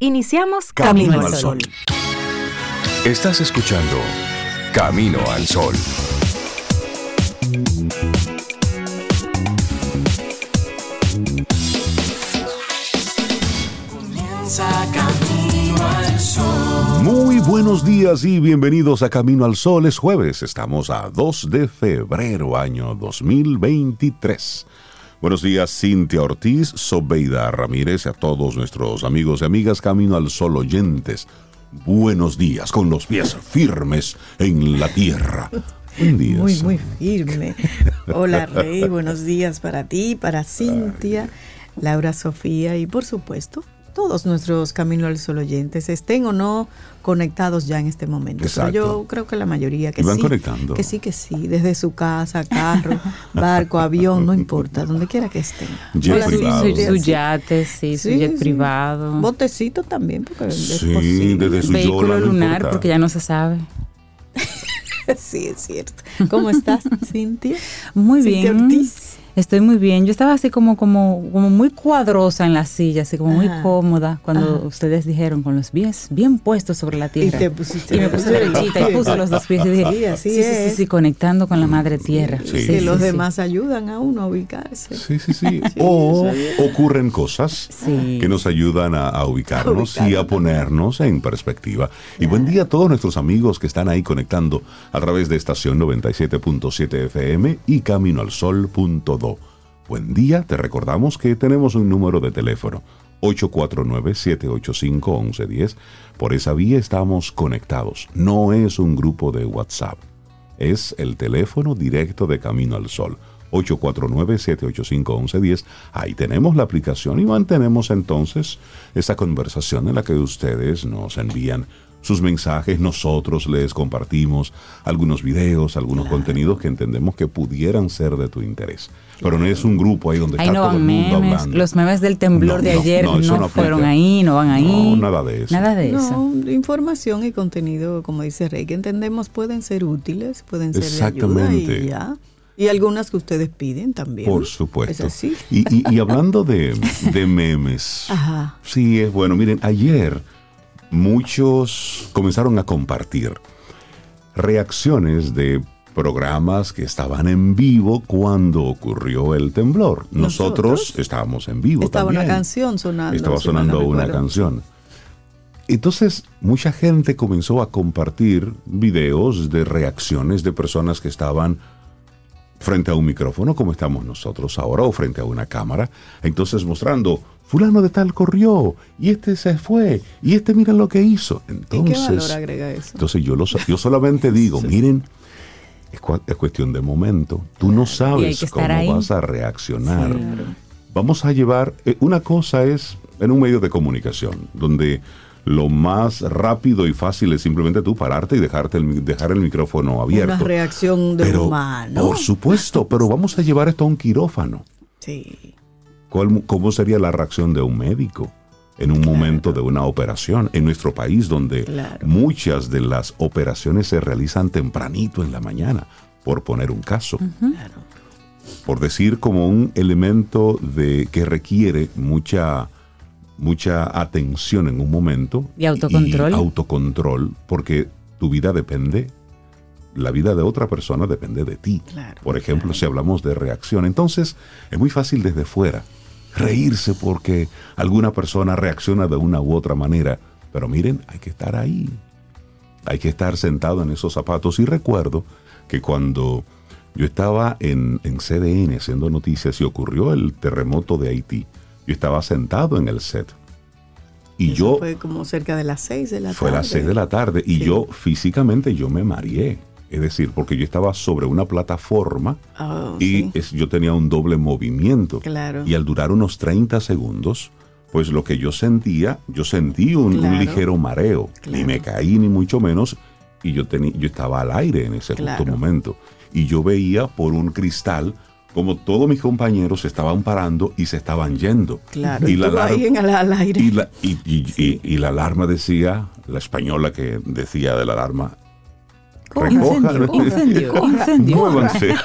Iniciamos Camino, al Sol. Estás escuchando Camino al Sol. Comienza Camino al Sol. Muy buenos días y bienvenidos a Camino al Sol. Es jueves, estamos a 2 de febrero, año 2023. Buenos días, Cintia Ortiz, Sobeida Ramírez y a todos nuestros amigos y amigas Camino al Sol oyentes. Buenos días, con los pies firmes en la tierra. Buen día. Muy, muy firme. Hola, Rey. Buenos días para ti, para Cintia, Laura Sofía y, por supuesto, todos nuestros Camino al Sol oyentes, estén o no conectados ya en este momento. Exacto. Pero yo creo que la mayoría que Y van sí. conectando. Que sí, que sí. Desde su casa, carro, barco, avión, no importa, donde quiera que estén. Jet Hola, privado. Su sí. yate, sí, su jet sí. privado. Botecito también, porque es Sí, posible. desde su Vehículo yola, lunar, porque ya no se sabe. Sí, es cierto. ¿Cómo estás, Cintia? Muy Cintia bien. Ortiz. Estoy muy bien. Yo estaba así como, como, como muy cuadrosa en la silla, así como muy cómoda cuando ustedes dijeron con los pies bien puestos sobre la Y tierra. te pusiste Y me puse derechita y puse los dos pies y dije, Sí, así sí, sí, sí, es. sí, conectando con la madre tierra. Sí. Sí, que sí, los sí. demás ayudan a uno a ubicarse. Sí, sí, sí. O ocurren cosas Sí. que nos ayudan a, a ubicarnos A y a ponernos en perspectiva. Y buen día a todos nuestros amigos que están ahí conectando a través de estación 97.7 FM y caminoalsol.do. Buen día, te recordamos que tenemos un número de teléfono. 849-785-1110. Por esa vía estamos conectados. No es un grupo de WhatsApp es el teléfono directo de Camino al Sol. 849-785-1110. Ahí tenemos la aplicación y mantenemos entonces esa conversación en la que ustedes nos envían sus mensajes, nosotros les compartimos algunos videos, algunos contenidos que entendemos que pudieran ser de tu interés. Pero no es un grupo ahí donde Ahí está no todo el van mundo memes. hablando. Los memes del temblor No, de no, ayer no, fueron ahí, no van ahí. No, nada de eso. Nada de eso. No, información y contenido, como dice Rey, que entendemos pueden ser útiles, pueden ser de ayuda Exactamente. y ya. Y algunas que ustedes piden también. Por supuesto. Es así. Y, y- y hablando de, de memes, Ajá. sí es bueno. Miren, ayer muchos comenzaron a compartir reacciones de programas que estaban en vivo cuando ocurrió el temblor. Nosotros, Nosotros estábamos en vivo. Estaba una también. canción sonando. Estaba sonando una recuerdo. canción. Entonces, mucha gente comenzó a compartir videos de reacciones de personas que estaban frente a un micrófono, como estamos nosotros ahora, o frente a una cámara. Entonces, mostrando, fulano de tal corrió, y este se fue, y este mira lo que hizo. ¿Y Entonces, qué valor agrega eso? entonces yo, yo solamente digo, miren, es, cuestión de momento. Tú no sabes cómo ahí. vas a reaccionar. Vamos a llevar, eh, una cosa es en un medio de comunicación, donde lo más rápido y fácil es simplemente tú pararte y dejarte el, dejar el micrófono abierto. Una reacción de pero, humano. Por supuesto, pero vamos a llevar esto a un quirófano. Sí. ¿Cuál- ¿Cómo sería la reacción de un médico en un momento de una operación? En nuestro país, donde Claro. muchas de las operaciones se realizan tempranito en la mañana, por poner un caso. Claro. Por decir como un elemento de que requiere mucha mucha atención en un momento Y autocontrol. y autocontrol porque tu vida depende la vida de otra persona depende de ti. Claro, Por ejemplo, si hablamos de reacción, entonces es muy fácil desde fuera reírse porque alguna persona reacciona de una u otra manera. Pero miren, hay que estar ahí. Hay que estar sentado en esos zapatos. Y recuerdo que cuando yo estaba en, en CDN haciendo noticias y ocurrió el terremoto de Haití, yo estaba sentado en el set. Y Eso yo Fue como cerca de las seis de la fue tarde. las 6 de la tarde y Sí. yo físicamente yo me mareé. Es decir, porque yo estaba sobre una plataforma Oh, y sí. es- yo tenía un doble movimiento. Claro. Y al durar unos 30 segundos, pues lo que yo sentía, yo sentí un, ligero mareo. Ni Claro. me caí ni mucho menos. Y yo, tení- yo estaba al aire en ese justo momento. Y yo veía por un cristal como todos mis compañeros se estaban parando y se estaban yendo. Claro. Y la alarma- y la alarma decía, la española que decía de la alarma, recojan, Incendio, incendio, incendio. muévanse.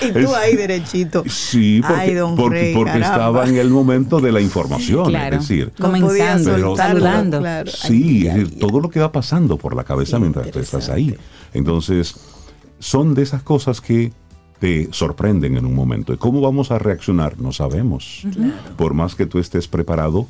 Y tú ahí derechito. Sí, porque, Ay, don porque, Rey, porque estaba en el momento de la información, Claro. es decir, Comenzando, Pero- saludando. claro. Sí, Ay, es ay, decir, todo lo que va pasando por la cabeza Sí, mientras tú estás ahí. Entonces, son de esas cosas que te sorprenden en un momento. ¿Y cómo vamos a reaccionar? No sabemos. Por más que tú estés preparado,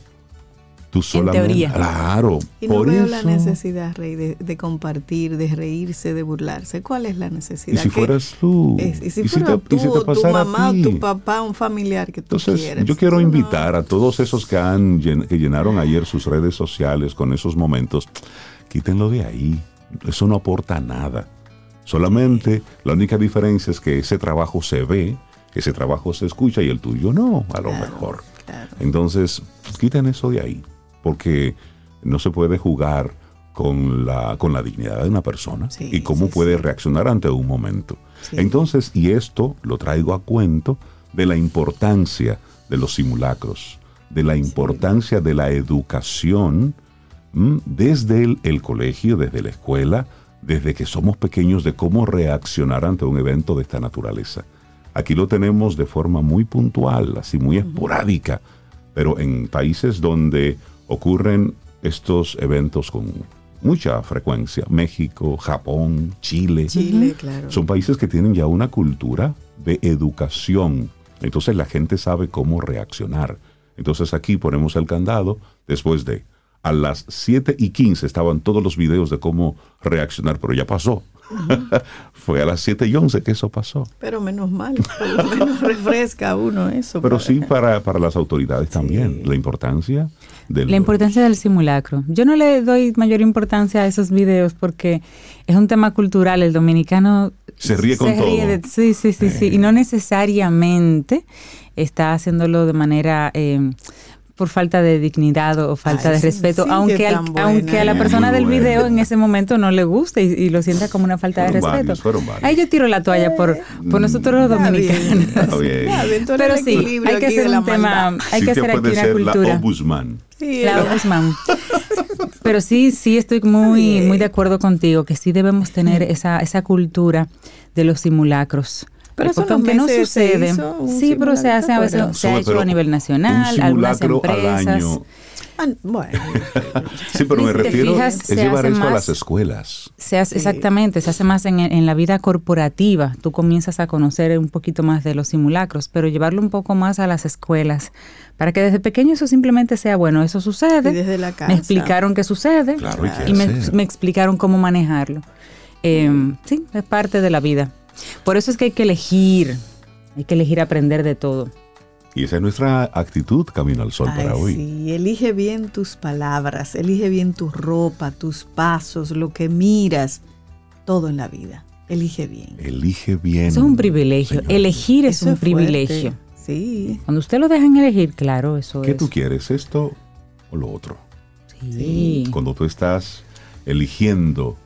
tú solamente... teoría. Claro. Y no por veo eso, la necesidad, Rey, de, de compartir, de reírse, de burlarse. ¿Cuál es la Y necesidad? si ¿Qué- fueras tú. es- y si ¿Y fuera te- tú, y si te o tu mamá, tu papá, un familiar que tú Entonces, quieres. yo quiero Tú no- invitar a todos esos que, han, que llenaron ayer sus redes sociales con esos momentos, quítenlo de ahí. Eso no aporta nada. Solamente la única diferencia es que ese trabajo se ve, ese trabajo se escucha y el tuyo no, a lo mejor. claro. Entonces, quiten eso de ahí, porque no se puede jugar con la, con la dignidad de una persona Sí, y cómo sí, puede sí. reaccionar ante un momento. Entonces, y esto lo traigo a cuento de la importancia de los simulacros, de la importancia de la educación ¿m? desde el, el colegio, desde la escuela, desde que somos pequeños, de cómo reaccionar ante un evento de esta naturaleza. Aquí lo tenemos de forma muy puntual, así muy esporádica, pero en países donde ocurren estos eventos con mucha frecuencia, México, Japón, Chile, Chile, claro. son países que tienen ya una cultura de educación. Entonces la gente sabe cómo reaccionar. Entonces aquí ponemos el candado después de a las 7 y 15 estaban todos los videos de cómo reaccionar, pero ya pasó. Fue a las 7 y 11 que eso pasó. Pero menos mal, por lo menos refresca a uno eso. Pero para- sí para, para las autoridades también, la importancia del... La importancia del simulacro. Yo no le doy mayor importancia a esos videos porque es un tema cultural. El dominicano Se ríe con todo. de- sí, sí, sí, sí. Y no necesariamente está haciéndolo de manera eh, por falta de dignidad o falta Ay, de respeto, sí, aunque, que al- buena. aunque a la persona del buena. video en ese momento no le guste y, y lo sienta como una falta de respeto. varios, varios. Ahí yo tiro la toalla por, por nosotros los dominicanos. Está bien. Está bien, tú eres Pero sí, hay que hacer un tema, hay que hacer aquí una la cultura. ombudsman. Sí, La Ombudsman. Pero sí, sí estoy muy, muy de acuerdo contigo que sí debemos tener esa, esa cultura de los simulacros. Pero unos aunque no sucede, sí, pero se hace a veces, ¿te se ha hecho pero a nivel un nacional, algunas al empresas. año. Ah, bueno, Sí, pero me refiero fijas, es llevar hace eso a más- las escuelas. Se hace, Exactamente, se hace más en, en la vida corporativa. Tú comienzas a conocer un poquito más de los simulacros, pero llevarlo un poco más a las escuelas, para que desde pequeño eso simplemente sea, bueno, eso sucede. Y desde la casa. Me explicaron qué sucede Claro, y me, explicaron cómo manejarlo. Eh, sí, es parte de la vida. Por eso es que hay que elegir, hay que elegir aprender de todo. Y esa es nuestra actitud Camino al Sol Ay, para hoy. sí, elige bien tus palabras, elige bien tu ropa, tus pasos, lo que miras, todo en la vida. Elige bien. Elige bien. Eso es un privilegio. señor. Elegir es Eso un privilegio. Sí. Cuando usted lo dejan elegir, claro, eso ¿Qué es. tú quieres? ¿Esto o lo otro? Sí. Cuando tú estás eligiendo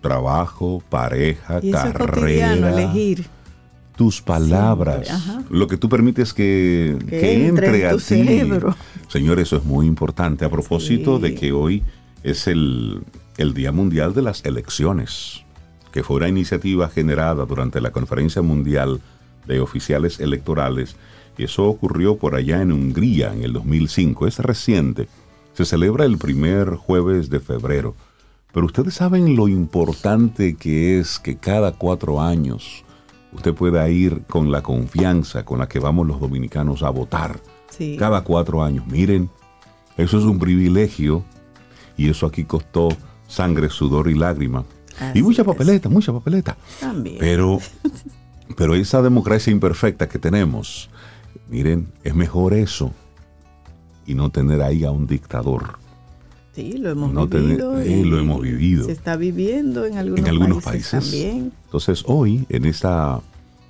trabajo, pareja, Y eso es cotidiano, carrera, elegir. tus palabras, lo que tú permites que, Que que entre entre, en a tu ti. cerebro. Señor, eso es muy importante. A propósito Sí. de que hoy es el, el Día Mundial de las Elecciones, que fue una iniciativa generada durante la Conferencia Mundial de Oficiales Electorales, y eso ocurrió por allá en Hungría en el 2005, es reciente. Se celebra el primer jueves de febrero. Pero ustedes saben lo importante que es que cada cuatro años usted pueda ir con la confianza con la que vamos los dominicanos a votar. Sí. Cada cuatro años. Miren, eso es un privilegio y eso aquí costó sangre, sudor y lágrima. Así y mucha es. papeleta, mucha papeleta. También. Pero, pero esa democracia imperfecta que tenemos, miren, es mejor eso y no tener ahí a un dictador. Sí, lo hemos no vivido. eh, y lo hemos vivido. Se está viviendo en algunos, en algunos países, países. también. Entonces, hoy, en, esa,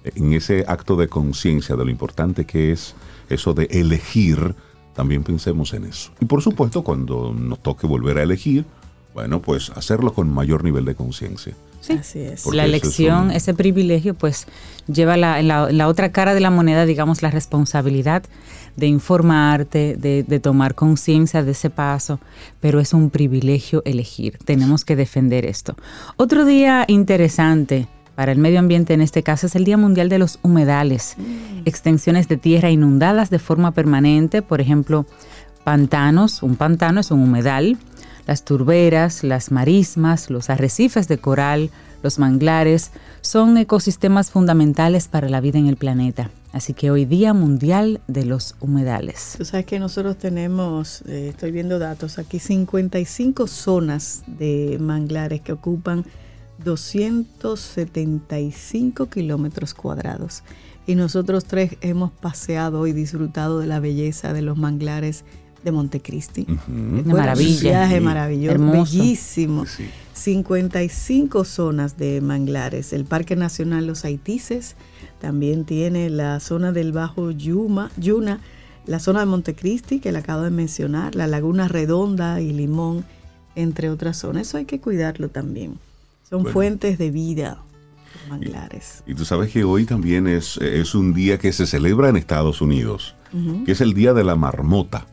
en ese acto de conciencia de lo importante que es eso de elegir, también pensemos en eso. Y por supuesto, cuando nos toque volver a elegir, Bueno, pues hacerlo con mayor nivel de conciencia. Sí. Así es. Porque la eso es elección, un- ese privilegio, pues lleva la, la- la otra cara de la moneda, digamos, la responsabilidad de informarte, de, de tomar conciencia de ese paso, pero es un privilegio elegir. Tenemos que defender esto. Otro día interesante para el medio ambiente en este caso es el Día Mundial de los Humedales. Extensiones de tierra inundadas de forma permanente, por ejemplo, pantanos, un pantano es un humedal, las turberas, las marismas, los arrecifes de coral, los manglares, son ecosistemas fundamentales para la vida en el planeta. Así que hoy Día Mundial de los Humedales. Sabes que nosotros tenemos, eh, estoy viendo datos aquí, 55 zonas de manglares que ocupan 275 kilómetros cuadrados. Y nosotros tres hemos paseado y disfrutado de la belleza de los manglares de Montecristi. Una maravilla. Un viaje Sí. maravilloso, Hermoso. bellísimo. Sí. 55 zonas de manglares. El Parque Nacional Los Haitises también tiene la zona del Bajo Yuma, Yuna, la zona de Montecristi, que le acabo de mencionar, la Laguna Redonda y Limón, entre otras zonas. Eso hay que cuidarlo también. Son Bueno. fuentes de vida, los manglares. Y tú sabes que hoy también es, es un día que se celebra en Estados Unidos, que es el Día de la Marmota.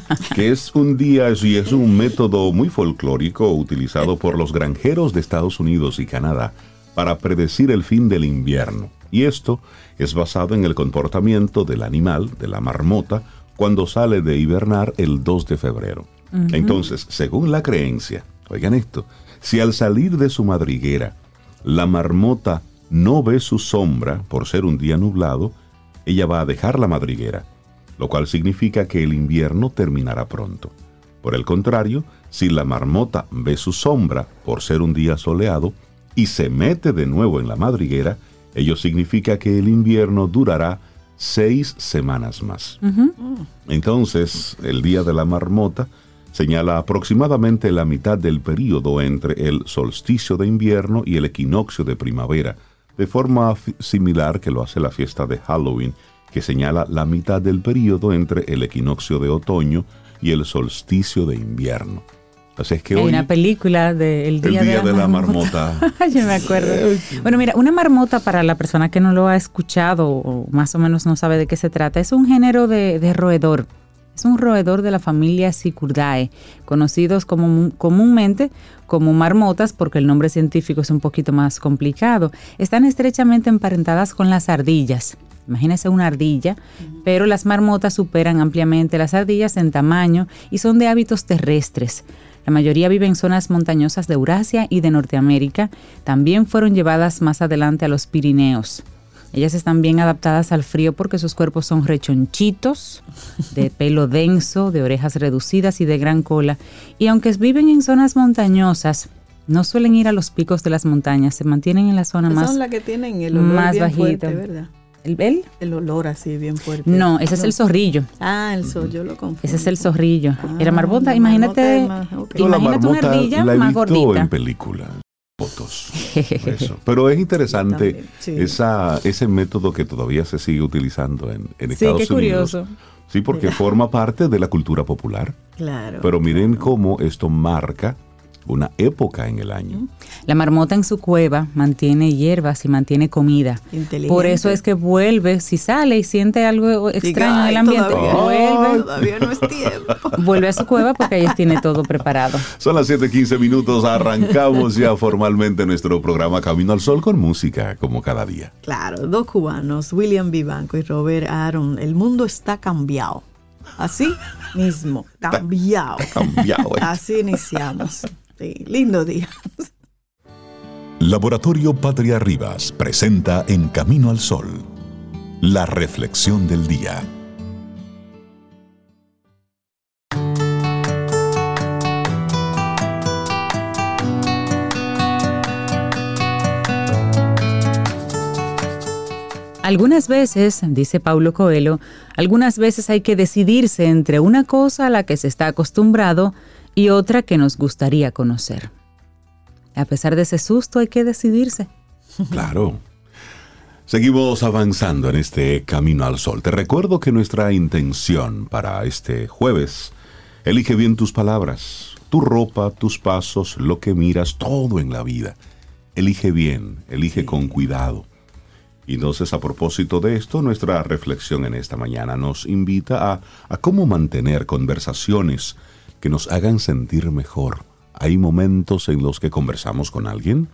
que es un día y es un método muy folclórico utilizado por los granjeros de Estados Unidos y Canadá para predecir el fin del invierno. Y esto es basado en el comportamiento del animal, de la marmota, cuando sale de hibernar el 2 de febrero. Entonces, según la creencia, oigan esto, si al salir de su madriguera la marmota no ve su sombra por ser un día nublado, ella va a dejar la madriguera, lo cual significa que el invierno terminará pronto. Por el contrario, si la marmota ve su sombra por ser un día soleado y se mete de nuevo en la madriguera, ello significa que el invierno durará seis semanas más. Entonces, el día de la marmota señala aproximadamente la mitad del período entre el solsticio de invierno y el equinoccio de primavera, de forma similar que lo hace la fiesta de Halloween, que señala la mitad del período entre el equinoccio de otoño y el solsticio de invierno. Así es que Hay hoy una película de El el Día, de, la, Marmota. Yo me acuerdo. Bueno, mira, una marmota para la persona que no lo ha escuchado o más o menos no sabe de qué se trata, es un género de, de roedor. Es un roedor de la familia Sicurdae, conocidos como, comúnmente como marmotas porque el nombre científico es un poquito más complicado. Están estrechamente emparentadas con las ardillas. Imagínese una ardilla, pero las marmotas superan ampliamente las ardillas en tamaño y son de hábitos terrestres. La mayoría vive en zonas montañosas de Eurasia y de Norteamérica. También fueron llevadas más adelante a los Pirineos. Ellas están bien adaptadas al frío porque sus cuerpos son rechonchitos, de pelo denso, de orejas reducidas y de gran cola. Y aunque viven en zonas montañosas, no suelen ir a los picos de las montañas, se mantienen en la zona Esas más... son las que tienen el olor más bien fuerte, ¿verdad? ¿El, el? El olor así bien fuerte. No, ese es el zorrillo. Ah, el yo lo confundo. Ese es el zorrillo. Ah, marmota, la imagínate, imagínate una ardilla la he más visto gordita. en películas, fotos. Eso. Pero es interesante también, sí. esa, ese método que todavía se sigue utilizando en, en Sí, Estados qué Unidos. curioso. Sí, porque forma parte de la cultura popular. Claro. Pero miren cómo esto marca una época en el año. La marmota en su cueva mantiene hierbas y mantiene comida. Inteligente. Por eso es que vuelve, si sale y siente algo extraño en "Ay, el ambiente, todavía, vuelve, todavía no es tiempo. vuelve a su cueva porque ahí tiene todo preparado. Son las 7:15 minutos. Arrancamos ya formalmente nuestro programa Camino al Sol con música, como cada día. Claro, dos cubanos, William Vivanco y Robert Aaron. El mundo está cambiado. Así mismo, cambiado. Cambiado. ¿eh? Así iniciamos. Sí, lindo día. Laboratorio Patria Rivas presenta En Camino al Sol, la reflexión del día. Algunas veces, dice Paulo Coelho, algunas veces hay que decidirse entre una cosa a la que se está acostumbrado y otra que nos gustaría conocer. A pesar de ese susto hay que decidirse. Claro. Seguimos avanzando en este Camino al Sol. Te recuerdo que nuestra intención para este jueves, elige bien tus palabras. tu ropa, tus pasos, lo que miras, todo en la vida. Elige bien, elige con cuidado. Y entonces a propósito de esto, nuestra reflexión en esta mañana nos invita a, a cómo mantener conversaciones que nos hagan sentir mejor. Hay momentos en los que conversamos con alguien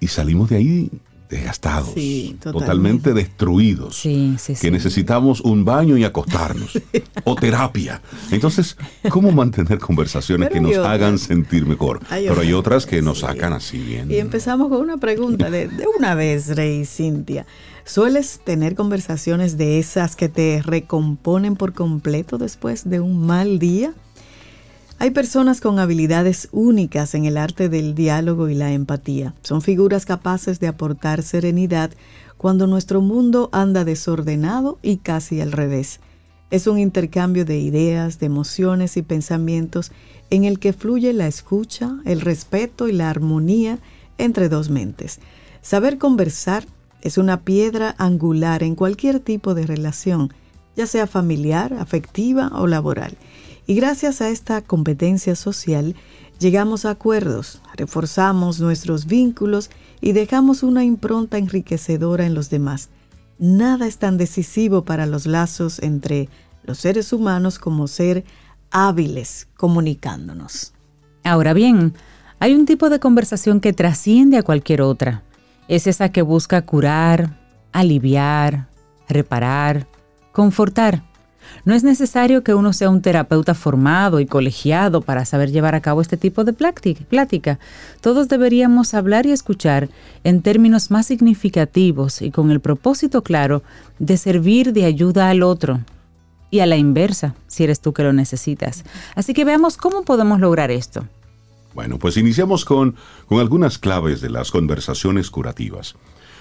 y salimos de ahí desgastados, Sí, totalmente. totalmente destruidos, Sí, sí, que sí. necesitamos un baño y acostarnos, o terapia. Entonces, ¿cómo mantener conversaciones Pero que nos otras. hagan sentir mejor? Hay Pero hay otras, que nos sí. sacan así bien. Y empezamos con una pregunta de, de una vez, Rey Cintia. ¿Sueles tener conversaciones de esas que te recomponen por completo después de un mal día? Hay personas con habilidades únicas en el arte del diálogo y la empatía. Son figuras capaces de aportar serenidad cuando nuestro mundo anda desordenado y casi al revés. Es un intercambio de ideas, de emociones y pensamientos en el que fluye la escucha, el respeto y la armonía entre dos mentes. Saber conversar es una piedra angular en cualquier tipo de relación, ya sea familiar, afectiva o laboral. Y gracias a esta competencia social, llegamos a acuerdos, reforzamos nuestros vínculos y dejamos una impronta enriquecedora en los demás. Nada es tan decisivo para los lazos entre los seres humanos como ser hábiles comunicándonos. Ahora bien, hay un tipo de conversación que trasciende a cualquier otra. Es esa que busca curar, aliviar, reparar, confortar. No es necesario que uno sea un terapeuta formado y colegiado para saber llevar a cabo este tipo de plática. Todos deberíamos hablar y escuchar en términos más significativos y con el propósito claro de servir de ayuda al otro, y a la inversa, si eres tú que lo necesitas. Así que veamos cómo podemos lograr esto. Bueno, pues iniciamos con, con algunas claves de las conversaciones curativas.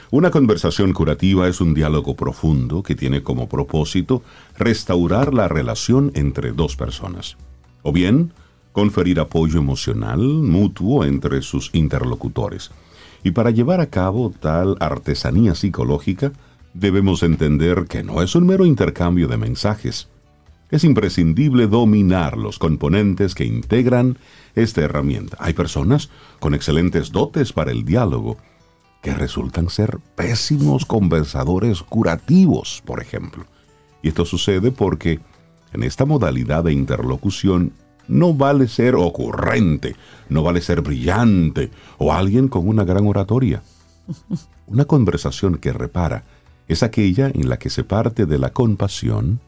Una conversación curativa es un diálogo profundo que tiene como propósito restaurar la relación entre dos personas. O bien, conferir apoyo emocional mutuo entre sus interlocutores. Y para llevar a cabo tal artesanía psicológica, debemos entender que no es un mero intercambio de mensajes. Es imprescindible dominar los componentes que integran esta herramienta. Hay personas con excelentes dotes para el diálogo que resultan ser pésimos conversadores curativos, por ejemplo. Y esto sucede porque en esta modalidad de interlocución no vale ser ocurrente, no vale ser brillante o alguien con una gran oratoria. Una conversación que repara es aquella en la que se parte de la compasión,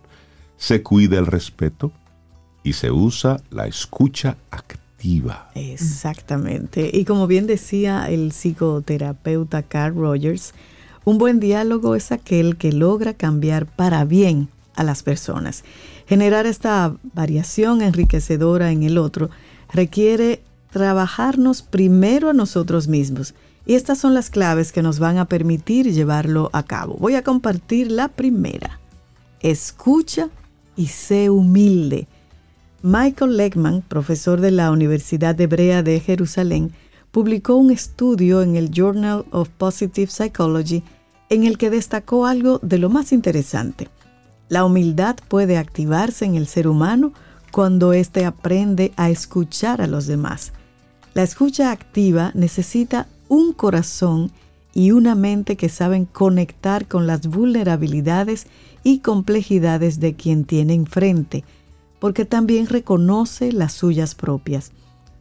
se cuida el respeto y se usa la escucha activa. Exactamente. Y como bien decía el psicoterapeuta Carl Rogers, un buen diálogo es aquel que logra cambiar para bien a las personas. Generar esta variación enriquecedora en el otro requiere trabajarnos primero a nosotros mismos. Y estas son las claves que nos van a permitir llevarlo a cabo. Voy a compartir la primera. Escucha y sé humilde. Michael Leckman, profesor de la Universidad Hebrea de Jerusalén, publicó un estudio en el Journal of Positive Psychology en el que destacó algo de lo más interesante. La humildad puede activarse en el ser humano cuando éste aprende a escuchar a los demás. La escucha activa necesita un corazón y una mente que saben conectar con las vulnerabilidades y complejidades de quien tiene enfrente, porque también reconoce las suyas propias.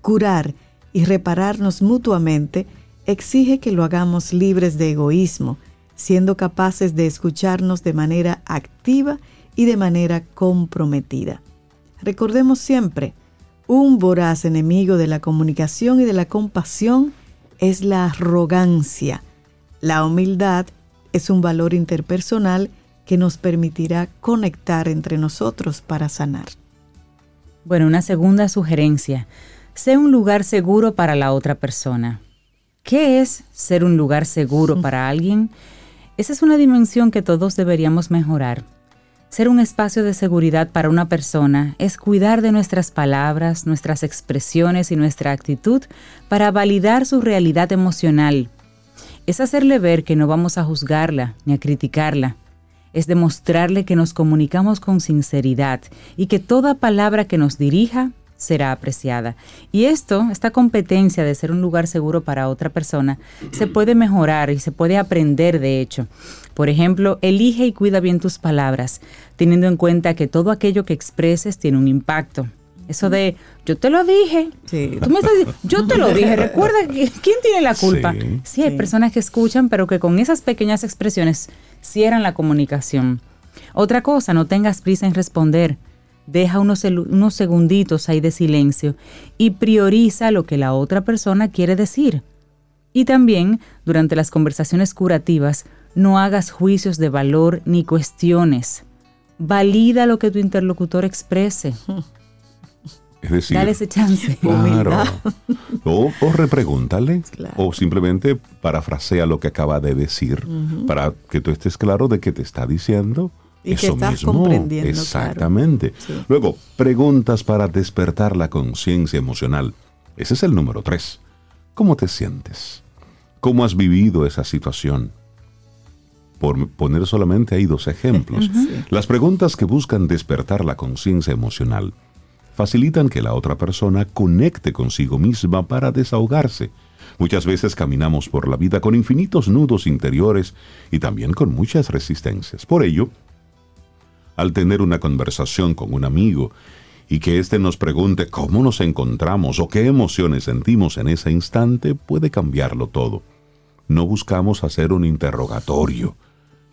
Curar y repararnos mutuamente exige que lo hagamos libres de egoísmo, siendo capaces de escucharnos de manera activa y de manera comprometida. Recordemos siempre, un voraz enemigo de la comunicación y de la compasión es la arrogancia. La humildad es un valor interpersonal que nos permitirá conectar entre nosotros para sanar. Bueno, una segunda sugerencia. Sé un lugar seguro para la otra persona. ¿Qué es ser un lugar seguro para alguien? Esa es una dimensión que todos deberíamos mejorar. Ser un espacio de seguridad para una persona es cuidar de nuestras palabras, nuestras expresiones y nuestra actitud para validar su realidad emocional. Es hacerle ver que no vamos a juzgarla ni a criticarla. Es demostrarle que nos comunicamos con sinceridad y que toda palabra que nos dirija será apreciada. Y esto, esta competencia de ser un lugar seguro para otra persona, se puede mejorar y se puede aprender de hecho. Por ejemplo, elige y cuida bien tus palabras, teniendo en cuenta que todo aquello que expreses tiene un impacto. Eso de, yo te lo dije, tú me estás diciendo, yo te lo dije, recuerda, ¿quién tiene la culpa? Sí. Sí, hay Sí. personas que escuchan, pero que con esas pequeñas expresiones cierran la comunicación. Otra cosa, no tengas prisa en responder. Deja unos, unos segunditos ahí de silencio y prioriza lo que la otra persona quiere decir. Y también, durante las conversaciones curativas, no hagas juicios de valor ni cuestiones. Valida lo que tu interlocutor exprese. Es decir, Dale ese chance. Claro. O, o repregúntale. Claro. O simplemente parafrasea lo que acaba de decir para que tú estés claro de que te está diciendo Y que eso estás mismo. comprendiendo, claro. Exactamente. Sí. Luego, preguntas para despertar la conciencia emocional. Ese es el número tres. ¿Cómo te sientes? ¿Cómo has vivido esa situación? Por poner solamente ahí dos ejemplos. Las preguntas que buscan despertar la conciencia emocional facilitan que la otra persona conecte consigo misma para desahogarse. Muchas veces caminamos por la vida con infinitos nudos interiores y también con muchas resistencias. Por ello, al tener una conversación con un amigo y que éste nos pregunte cómo nos encontramos o qué emociones sentimos en ese instante, puede cambiarlo todo. No buscamos hacer un interrogatorio.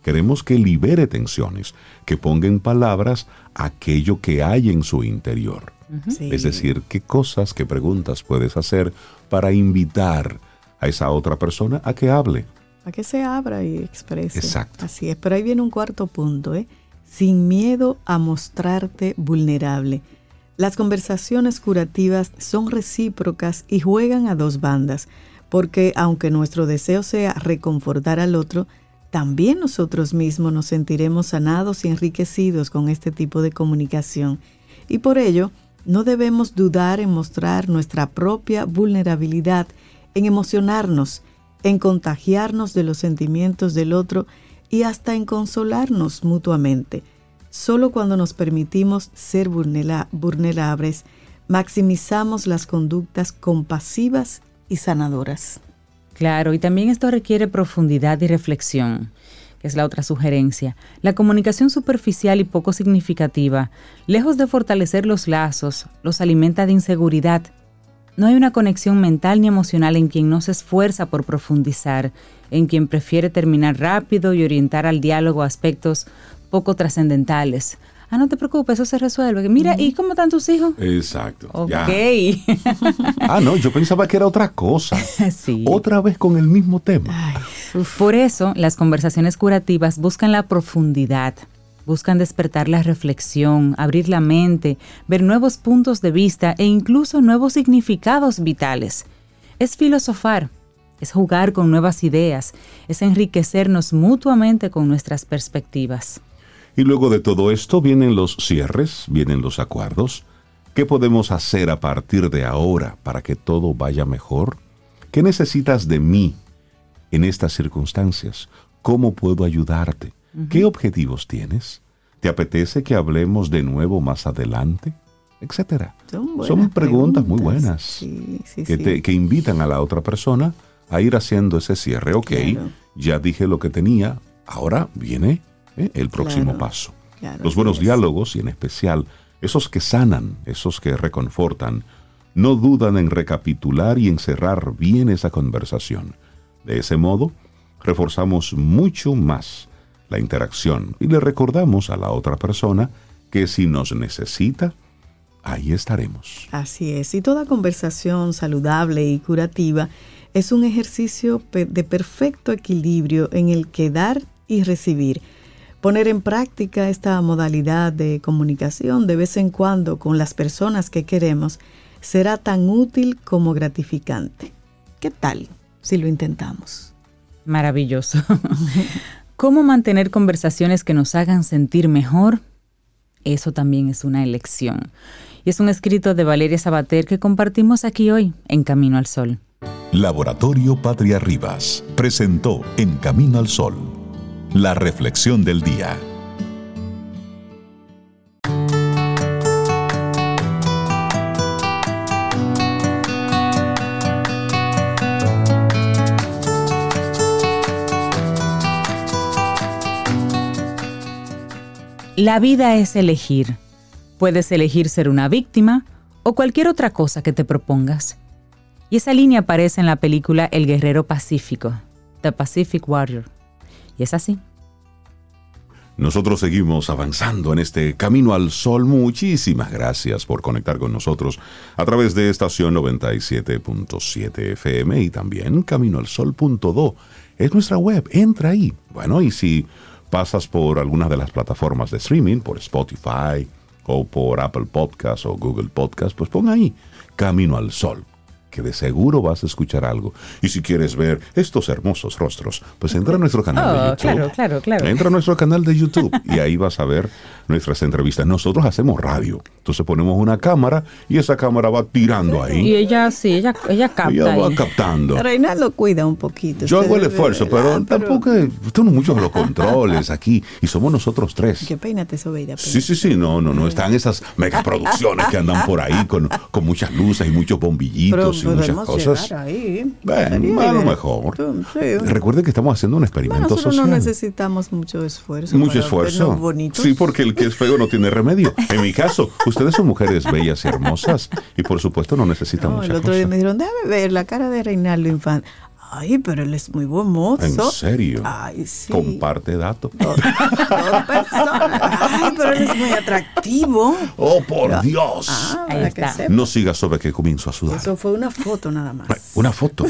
Queremos que libere tensiones, que ponga en palabras aquello que hay en su interior. Sí. Es decir, qué cosas, qué preguntas puedes hacer para invitar a esa otra persona a que hable. A que se abra y exprese. Exacto. Así es, pero ahí viene un cuarto punto, ¿eh? Sin miedo a mostrarte vulnerable. Las conversaciones curativas son recíprocas y juegan a dos bandas, porque aunque nuestro deseo sea reconfortar al otro, también nosotros mismos nos sentiremos sanados y enriquecidos con este tipo de comunicación. Y por ello, no debemos dudar en mostrar nuestra propia vulnerabilidad, en emocionarnos, en contagiarnos de los sentimientos del otro y hasta en consolarnos mutuamente. Solo cuando nos permitimos ser vulnera- vulnerables, maximizamos las conductas compasivas y sanadoras. Claro, y también esto requiere profundidad y reflexión, que es la otra sugerencia. La comunicación superficial y poco significativa, lejos de fortalecer los lazos, los alimenta de inseguridad. No hay una conexión mental ni emocional en quien no se esfuerza por profundizar, en quien prefiere terminar rápido y orientar al diálogo aspectos poco trascendentales. Ah, no te preocupes, eso se resuelve. Mira, ¿y cómo están tus hijos? Exacto. Ok. ya. Ah, no, yo pensaba que era otra cosa. sí. Otra vez con el mismo tema. Ay, Por eso, las conversaciones curativas buscan la profundidad, buscan despertar la reflexión, abrir la mente, ver nuevos puntos de vista e incluso nuevos significados vitales. Es filosofar, es jugar con nuevas ideas, es enriquecernos mutuamente con nuestras perspectivas. Y luego de todo esto vienen los cierres, vienen los acuerdos. ¿Qué podemos hacer a partir de ahora para que todo vaya mejor? ¿Qué necesitas de mí en estas circunstancias? ¿Cómo puedo ayudarte? ¿Qué objetivos tienes? ¿Te apetece que hablemos de nuevo más adelante? Etcétera. son, preguntas muy buenas Sí, sí, que, sí. te- que invitan a la otra persona a ir haciendo ese cierre. Ok, Claro. ya dije lo que tenía, ahora viene ¿eh? el próximo Claro, paso. claro, Los buenos diálogos y en especial esos que sanan, esos que reconfortan, no dudan en recapitular y en cerrar bien esa conversación. De ese modo, reforzamos mucho más la interacción y le recordamos a la otra persona que si nos necesita, ahí estaremos. Así es, y toda conversación saludable y curativa es un ejercicio de perfecto equilibrio en el que dar y recibir. Poner en práctica esta modalidad de comunicación de vez en cuando con las personas que queremos será tan útil como gratificante. ¿Qué tal si lo intentamos? Maravilloso. ¿Cómo mantener conversaciones que nos hagan sentir mejor? Eso también es una elección. Y es un escrito de Valeria Sabater que compartimos aquí hoy en Camino al Sol. Laboratorio Patria Rivas presentó En Camino al Sol, la reflexión del día. La vida es elegir. Puedes elegir ser una víctima o cualquier otra cosa que te propongas. Y esa línea aparece en la película El Guerrero Pacífico, The Pacific Warrior, y es así. Nosotros seguimos avanzando en este camino al sol. Muchísimas gracias por conectar con nosotros a través de estación 97.7 FM y también caminoalsol.do. Es nuestra web, entra ahí. Bueno, y si pasas por alguna de las plataformas de streaming, por Spotify o por Apple Podcast o Google Podcast, pues pon ahí Camino al Sol que de seguro vas a escuchar algo. Y si quieres ver estos hermosos rostros, pues entra a nuestro canal de Oh, YouTube. claro, claro, claro. Entra a nuestro canal de YouTube y ahí vas a ver nuestras entrevistas. Nosotros hacemos radio. Entonces ponemos una cámara y esa cámara va tirando Y ahí. ella sí, ella, ella capta. Ella va ahí. captando. Reinaldo cuida un poquito. Yo hago el esfuerzo, pero Ah, tampoco tenemos muchos los controles aquí y somos nosotros tres. Que peínate, Sobeida. Sí, sí, sí, no, no, no. Están esas megaproducciones que andan por ahí con, con muchas luces y muchos Pero bombillitos y muchas podemos cosas. llegar ahí. Bueno, a lo mejor. Sí. Recuerde que estamos haciendo un Bueno, experimento nosotros no social. necesitamos mucho esfuerzo. Mucho esfuerzo. Sí, porque el que es feo no tiene remedio. En mi caso, ustedes son mujeres bellas y hermosas y por supuesto no necesitan No, mucha el otro día me dijeron, déjame ver la cara de Reinaldo Infante. Ay, pero él es muy buen mozo. ¿En serio? Ay, sí. Comparte datos. Dos personas. Ay, pero él es muy atractivo. Oh, por Dios. Ah, Ahí está. No sigas sobre que comienzo a sudar. Eso fue una foto nada más. Una foto.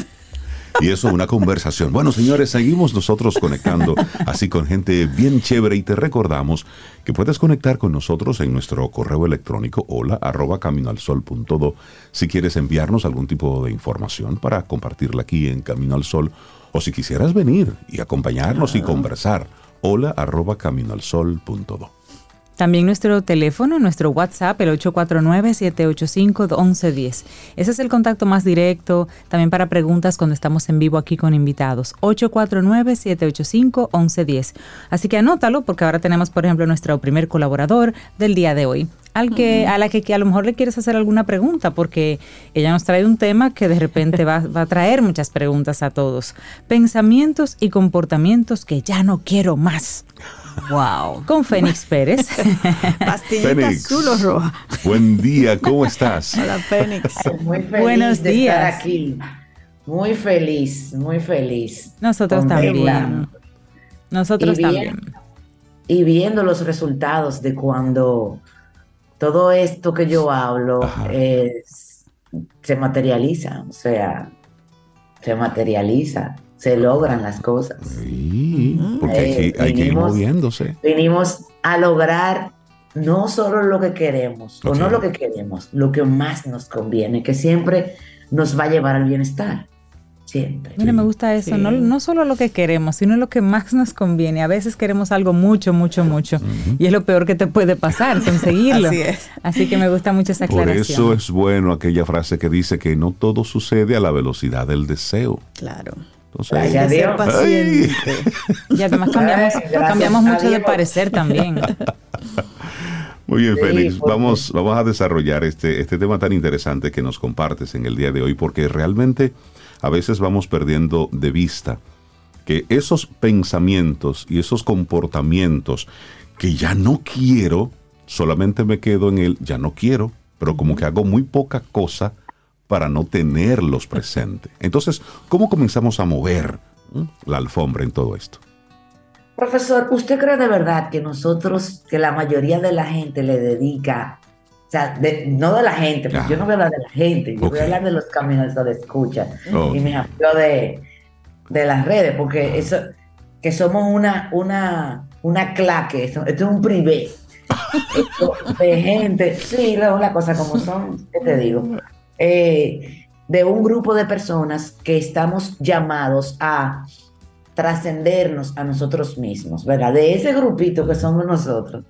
Y eso, una conversación. Bueno, señores, seguimos nosotros conectando así con gente bien chévere y te recordamos que puedes conectar con nosotros en nuestro correo electrónico hola arroba caminoalsol.do si quieres enviarnos algún tipo de información para compartirla aquí en Camino al Sol o si quisieras venir y acompañarnos y conversar hola arroba caminoalsol.do. También nuestro teléfono, nuestro WhatsApp, el 849-785-1110. Ese es el contacto más directo, también para preguntas cuando estamos en vivo aquí con invitados. 849-785-1110. Así que anótalo porque ahora tenemos, por ejemplo, nuestro primer colaborador del día de hoy. Al que, a la que, que a lo mejor le quieres hacer alguna pregunta, porque ella nos trae un tema que de repente va, va a traer muchas preguntas a todos. Pensamientos y comportamientos que ya no quiero más. Wow. Con Fénix Pérez. Pastillita Fénix. azul o roja. Buen día, ¿cómo estás? Hola, Fénix. Muy feliz Buenos de días. estar aquí. Muy feliz, muy feliz. Nosotros también. Nosotros Y también. Y viendo los resultados de cuando todo esto que yo hablo es- se materializa, o sea, se materializa, se logran las cosas. Sí, porque hay que, Eh, hay que ir vinimos- moviéndose. Venimos a lograr no solo lo que queremos, o Ok. no lo que queremos, lo que más nos conviene, que siempre nos va a llevar al bienestar. Siempre. Mira, me gusta eso. Sí. No, no solo lo que queremos, sino lo que más nos conviene. A veces queremos algo mucho, mucho, mucho. Y es lo peor que te puede pasar, conseguirlo. Así es. Así que me gusta mucho esa Por aclaración. eso es bueno aquella frase que dice que no todo sucede a la velocidad del deseo. Claro. Entonces, Gracias. Dios. paciente. Y además cambiamos, Ay, cambiamos mucho de parecer también. muy bien, Sí, Félix. porque- Vamos, vamos a desarrollar este, este tema tan interesante que nos compartes en el día de hoy, porque realmente a veces vamos perdiendo de vista que esos pensamientos y esos comportamientos que ya no quiero, solamente me quedo en el ya no quiero, pero como que hago muy poca cosa para no tenerlos presente. Entonces, ¿cómo comenzamos a mover la alfombra en todo esto? Profesor, ¿usted cree de verdad que nosotros, que la mayoría de la gente le dedica, o sea, de- no de la gente, porque yo no voy a hablar de la gente, yo voy a hablar de los caminos de escucha y me hablo de, de las redes, porque eso, que somos una, una, una claque, esto es un privé. Esto de gente, sí, luego la cosa como son, ¿qué te digo? Eh, de un grupo de personas que estamos llamados a trascendernos a nosotros mismos, ¿verdad? De ese grupito que somos nosotros.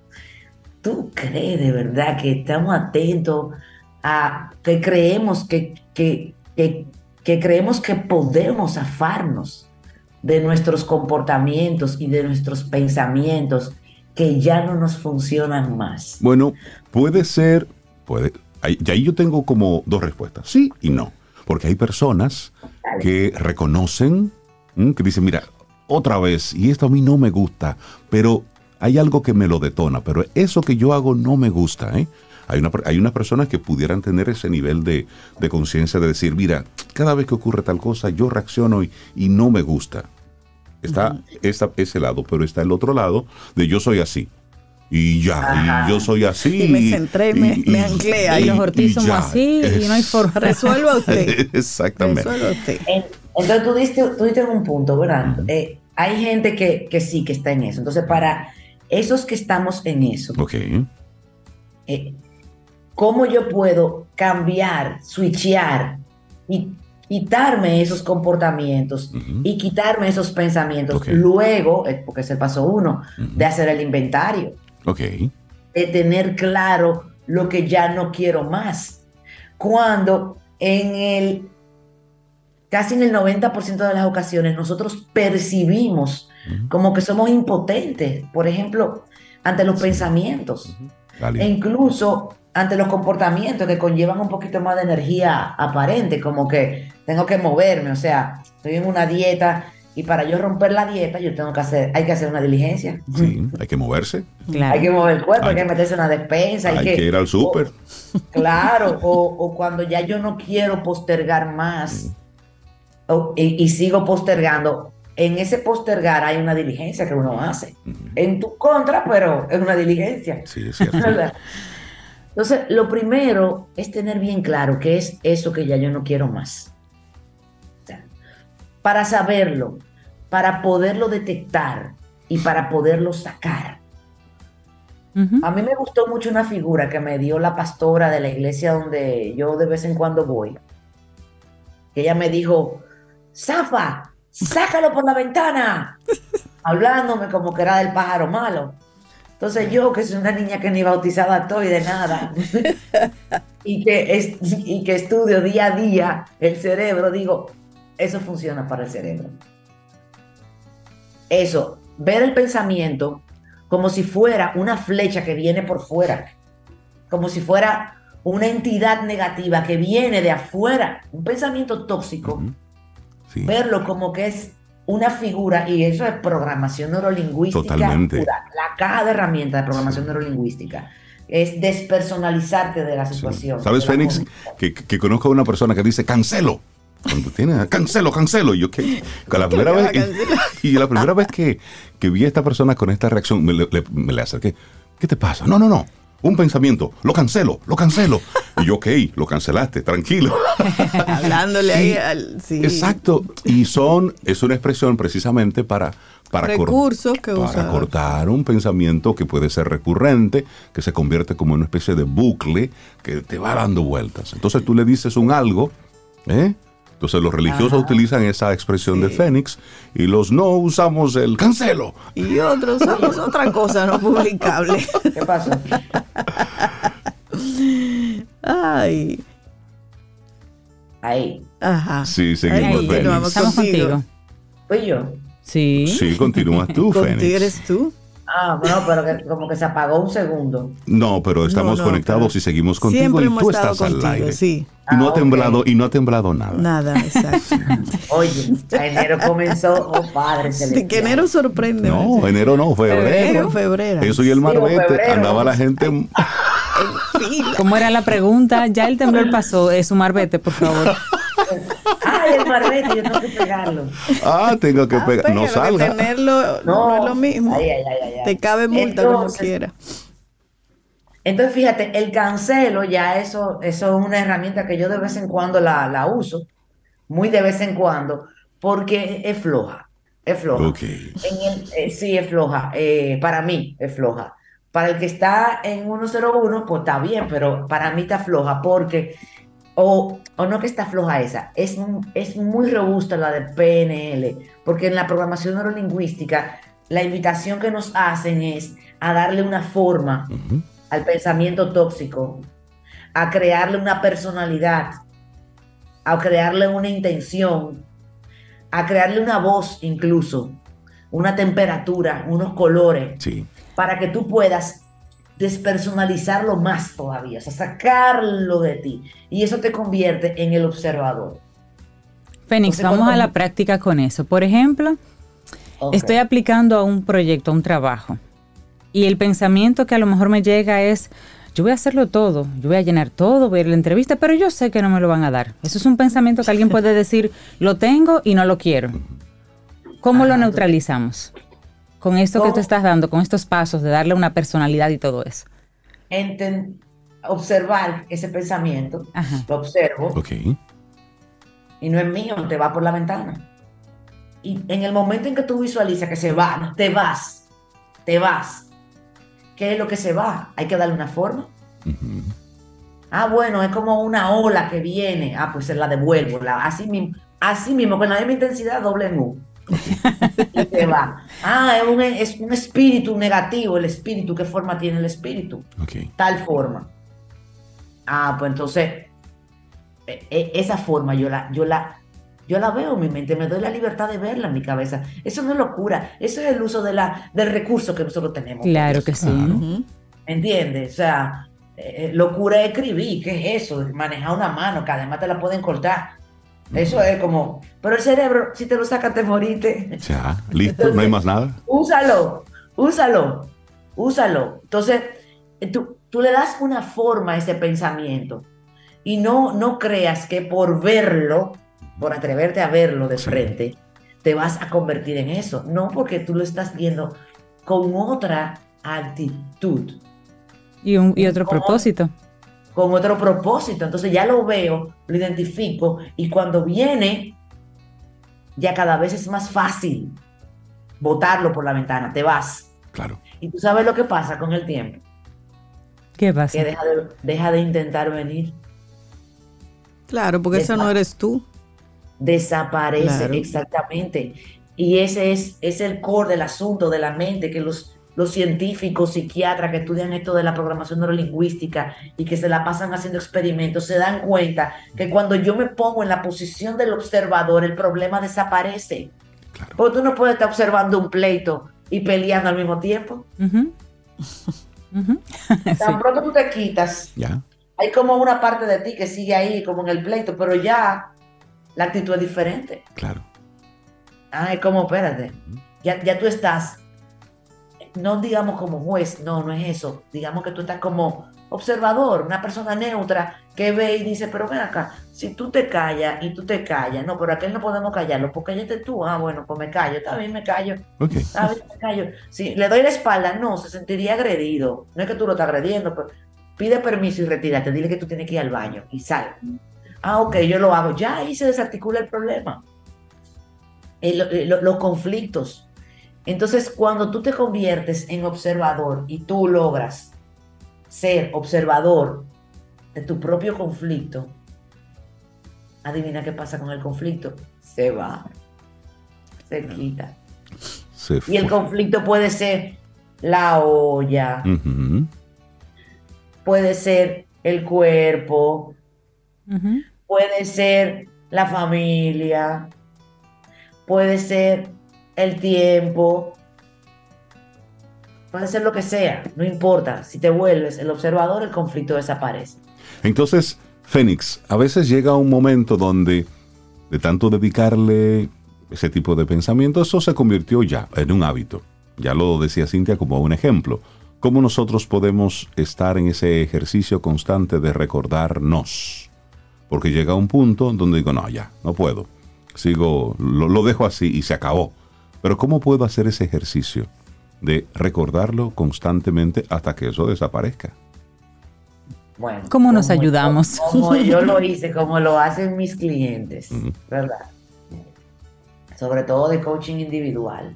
¿Tú crees de verdad que estamos atentos a que creemos que, que, que, que creemos que podemos zafarnos de nuestros comportamientos y de nuestros pensamientos que ya no nos funcionan más? Bueno, puede ser, puede, ahí- y ahí yo tengo como dos respuestas, sí y no, porque hay personas que reconocen, que dicen, mira, otra vez, y esto a mí no me gusta, pero hay algo que me lo detona, pero eso que yo hago no me gusta. ¿eh? Hay, una, hay unas personas que pudieran tener ese nivel de, de conciencia de decir, mira, cada vez que ocurre tal cosa, yo reacciono y, y no me gusta. Está esa- ese lado, pero está el otro lado de yo soy así. Y ya, Ajá. y yo soy así. Y me centré, me- me anclé ahí. Y los Ortiz somos así y no hay forma. Resuelva usted. Exactamente. Resuelva usted. En- entonces tú diste, tú diste un punto, ¿verdad? Eh, hay gente que, que sí, que está en eso. Entonces, para esos que estamos en eso, Ok. eh, ¿cómo yo puedo cambiar, switchear y quitarme esos comportamientos Ujú. y quitarme esos pensamientos? Ok. Luego, eh, porque es el paso uno, Ujú. de hacer el inventario, Ok. de tener claro lo que ya no quiero más. Cuando en el casi en el 90% de las ocasiones nosotros percibimos como que somos impotentes, por ejemplo, ante los pensamientos. E incluso ante los comportamientos que conllevan un poquito más de energía aparente, como que tengo que moverme, o sea, estoy en una dieta y para yo romper la dieta yo tengo que hacer, hay que hacer una diligencia. Sí, hay que moverse. Claro. Hay que mover el cuerpo, hay, Hay que meterse en una despensa, hay, Hay que ir al súper. Claro, o, o cuando ya yo no quiero postergar más o- y, y sigo postergando, en ese postergar hay una diligencia que uno hace. En tu contra, pero es una diligencia. Sí, es cierto. ¿verdad? Entonces, lo primero es tener bien claro qué es eso que ya yo no quiero más. O sea, para saberlo, para poderlo detectar y para poderlo sacar. A mí me gustó mucho una figura que me dio la pastora de la iglesia donde yo de vez en cuando voy. Ella me dijo, Zafa, sácalo por la ventana. Hablándome como que era del pájaro malo. Entonces yo, que soy una niña que ni bautizada estoy de nada, y, que es- y que estudio día a día el cerebro, digo, eso funciona para el cerebro. Eso, ver el pensamiento como si fuera una flecha que viene por fuera, como si fuera una entidad negativa que viene de afuera, un pensamiento tóxico. Sí. verlo como que es una figura, y eso es programación neurolingüística Totalmente. pura, la caja de herramientas de programación neurolingüística. Es despersonalizarte de la Sí. situación. ¿Sabes, Fénix? Que, que conozco a una persona que dice cancelo. Cuando tiene cancelo, cancelo. Y yo que con la primera vez y, la primera vez que, que vi a esta persona con esta reacción, me le, le- me le acerqué. ¿Qué te pasa? No, no, no. Un pensamiento. Lo cancelo, lo cancelo. Y yo, ok, lo cancelaste, tranquilo. Hablándole ahí al. Sí. Exacto. Y son, es una expresión precisamente para, para, Recursos que para cortar un pensamiento que puede ser recurrente, que se convierte como en una especie de bucle que te va dando vueltas. Entonces tú le dices un algo, ¿eh? Entonces los religiosos Ajá. utilizan esa expresión de Fénix y los no usamos el cancelo. Y otros somos otra cosa no publicable. ¿Qué pasó? Ay. Ahí, Ajá. Sí, seguimos, Ahí Fénix. continuamos Estamos contigo. fui yo. Sí. Sí, continúas tú, Contigo Fénix. eres tú. Ah, bueno, pero que, como que se apagó un segundo. No, pero estamos No, no, conectados pero y seguimos contigo Siempre y hemos tú estás al aire. sí. Y no Ah, ha ok. temblado, y no ha temblado nada. Nada, exacto. Oye, enero comenzó, oh padre que enero sorprende. No, ¿verdad? enero no, febrero. Febrero, febrero. Eso y el marbete. Andaba la gente. ¿Cómo era la pregunta? Ya el temblor pasó. Es un marbete, por favor. Ay, el marbete, yo tengo que pegarlo. Ah, tengo que Ah, pegar. No que salga. tenerlo no, es lo mismo. Ay, ay, ay, ay, ay. Te cabe multa como quiera. Entonces, fíjate, el cancelo ya eso, eso es una herramienta que yo de vez en cuando la, la uso, muy de vez en cuando, porque es floja, es floja. Ok. En el- eh, sí, es floja, eh, para mí es floja. Para el que está en 101, pues está bien, pero para mí está floja porque, o, o no que está floja esa, es, es muy robusta la de PNL, porque en la programación neurolingüística la invitación que nos hacen es a darle una forma al pensamiento tóxico, a crearle una personalidad, a crearle una intención, a crearle una voz incluso, una temperatura, unos colores, Sí. para que tú puedas despersonalizarlo más todavía, o sea, sacarlo de ti. Y eso te convierte en el observador. Fénix, Entonces, vamos cuando- a la práctica con eso. Por ejemplo, estoy aplicando a un proyecto, a un trabajo. Y el pensamiento que a lo mejor me llega es, yo voy a hacerlo todo, yo voy a llenar todo, voy a ir a la entrevista, pero yo sé que no me lo van a dar. Eso es un pensamiento que alguien puede decir, lo tengo y no lo quiero. ¿Cómo lo neutralizamos? Con esto que tú estás dando, con estos pasos de darle una personalidad y todo eso. Enten- observar ese pensamiento, Ajá. lo observo Ok. y no es mío, te va por la ventana. Y en el momento en que tú visualizas que se va, te vas, te vas. ¿Qué es lo que se va? Hay que darle una forma. Ah, bueno, es como una ola que viene. Ah, pues se la devuelvo. La, así mismo, así mismo, con la misma intensidad, doble en U. y se va. Ah, es un, es un espíritu negativo. El espíritu, ¿qué forma tiene el espíritu? Ok. Tal forma. Ah, pues entonces, e- e- esa forma yo la, yo la, yo la veo en mi mente, me doy la libertad de verla en mi cabeza. Eso no es locura, eso es el uso de la, del recurso que nosotros tenemos. Claro que sí. Claro. ¿Entiendes? O sea, eh, locura es escribir, ¿qué es eso? Manejar una mano, que además te la pueden cortar. Eso es como, pero el cerebro, si te lo sacan, te moriste. Ya, listo, no hay más nada. Úsalo, úsalo, úsalo. Entonces, eh, tú, tú le das una forma a ese pensamiento y no, no creas que por verlo, por atreverte a verlo de Sí. frente, te vas a convertir en eso. No, porque tú lo estás viendo con otra actitud. Y, un, y otro propósito. Con otro propósito. Entonces ya lo veo, lo identifico y cuando viene, ya cada vez es más fácil botarlo por la ventana, te vas. Claro. Y tú sabes lo que pasa con el tiempo, ¿Qué pasa? que deja de, deja de intentar venir, Claro, porque eso no eres tú. desaparece Claro. exactamente. Y ese es, es el core del asunto de la mente, que los, los científicos, psiquiatras que estudian esto de la programación neurolingüística y que se la pasan haciendo experimentos, se dan cuenta que cuando yo me pongo en la posición del observador, el problema desaparece. Claro. Porque tú no puedes estar observando un pleito y peleando al mismo tiempo. Tan pronto tú te quitas, hay como una parte de ti que sigue ahí, como en el pleito, pero ya la actitud es diferente. Claro. Ah, es como, espérate, ya, ya tú estás, no digamos como juez, no, no es eso, digamos que tú estás como observador, una persona neutra que ve y dice, pero ven acá, si tú te callas y tú te callas, no, pero aquel no podemos callarlo, porque cállate tú, ah, bueno, pues me callo, está bien, me callo, Ok. está bien, me callo. Si le doy la espalda, no, se sentiría agredido, no es que tú lo estás agrediendo, pero pide permiso y retírate, dile que tú tienes que ir al baño y sal. Ah, ok, yo lo hago, ya ahí se desarticula el problema lo- los conflictos. Entonces, cuando tú te conviertes en observador y tú logras ser observador de tu propio conflicto, adivina qué pasa con el conflicto. Se va, se quita. Se Y el conflicto puede ser la olla, puede ser el cuerpo, puede ser la familia, puede ser el tiempo, puede ser lo que sea, no importa. Si te vuelves el observador, el conflicto desaparece. Entonces, Fénix, a veces llega un momento donde de tanto dedicarle ese tipo de pensamiento, eso se convirtió ya en un hábito. Ya lo decía Cintia como un ejemplo. ¿Cómo nosotros podemos estar en ese ejercicio constante de recordarnos? Porque llega un punto donde digo, no, ya, no puedo. Sigo, lo, lo dejo así y se acabó. Pero ¿cómo puedo hacer ese ejercicio de recordarlo constantemente hasta que eso desaparezca? Bueno, ¿Cómo nos como yo- ayudamos? como yo lo hice, como lo hacen mis clientes. ¿verdad? Sobre todo de coaching individual.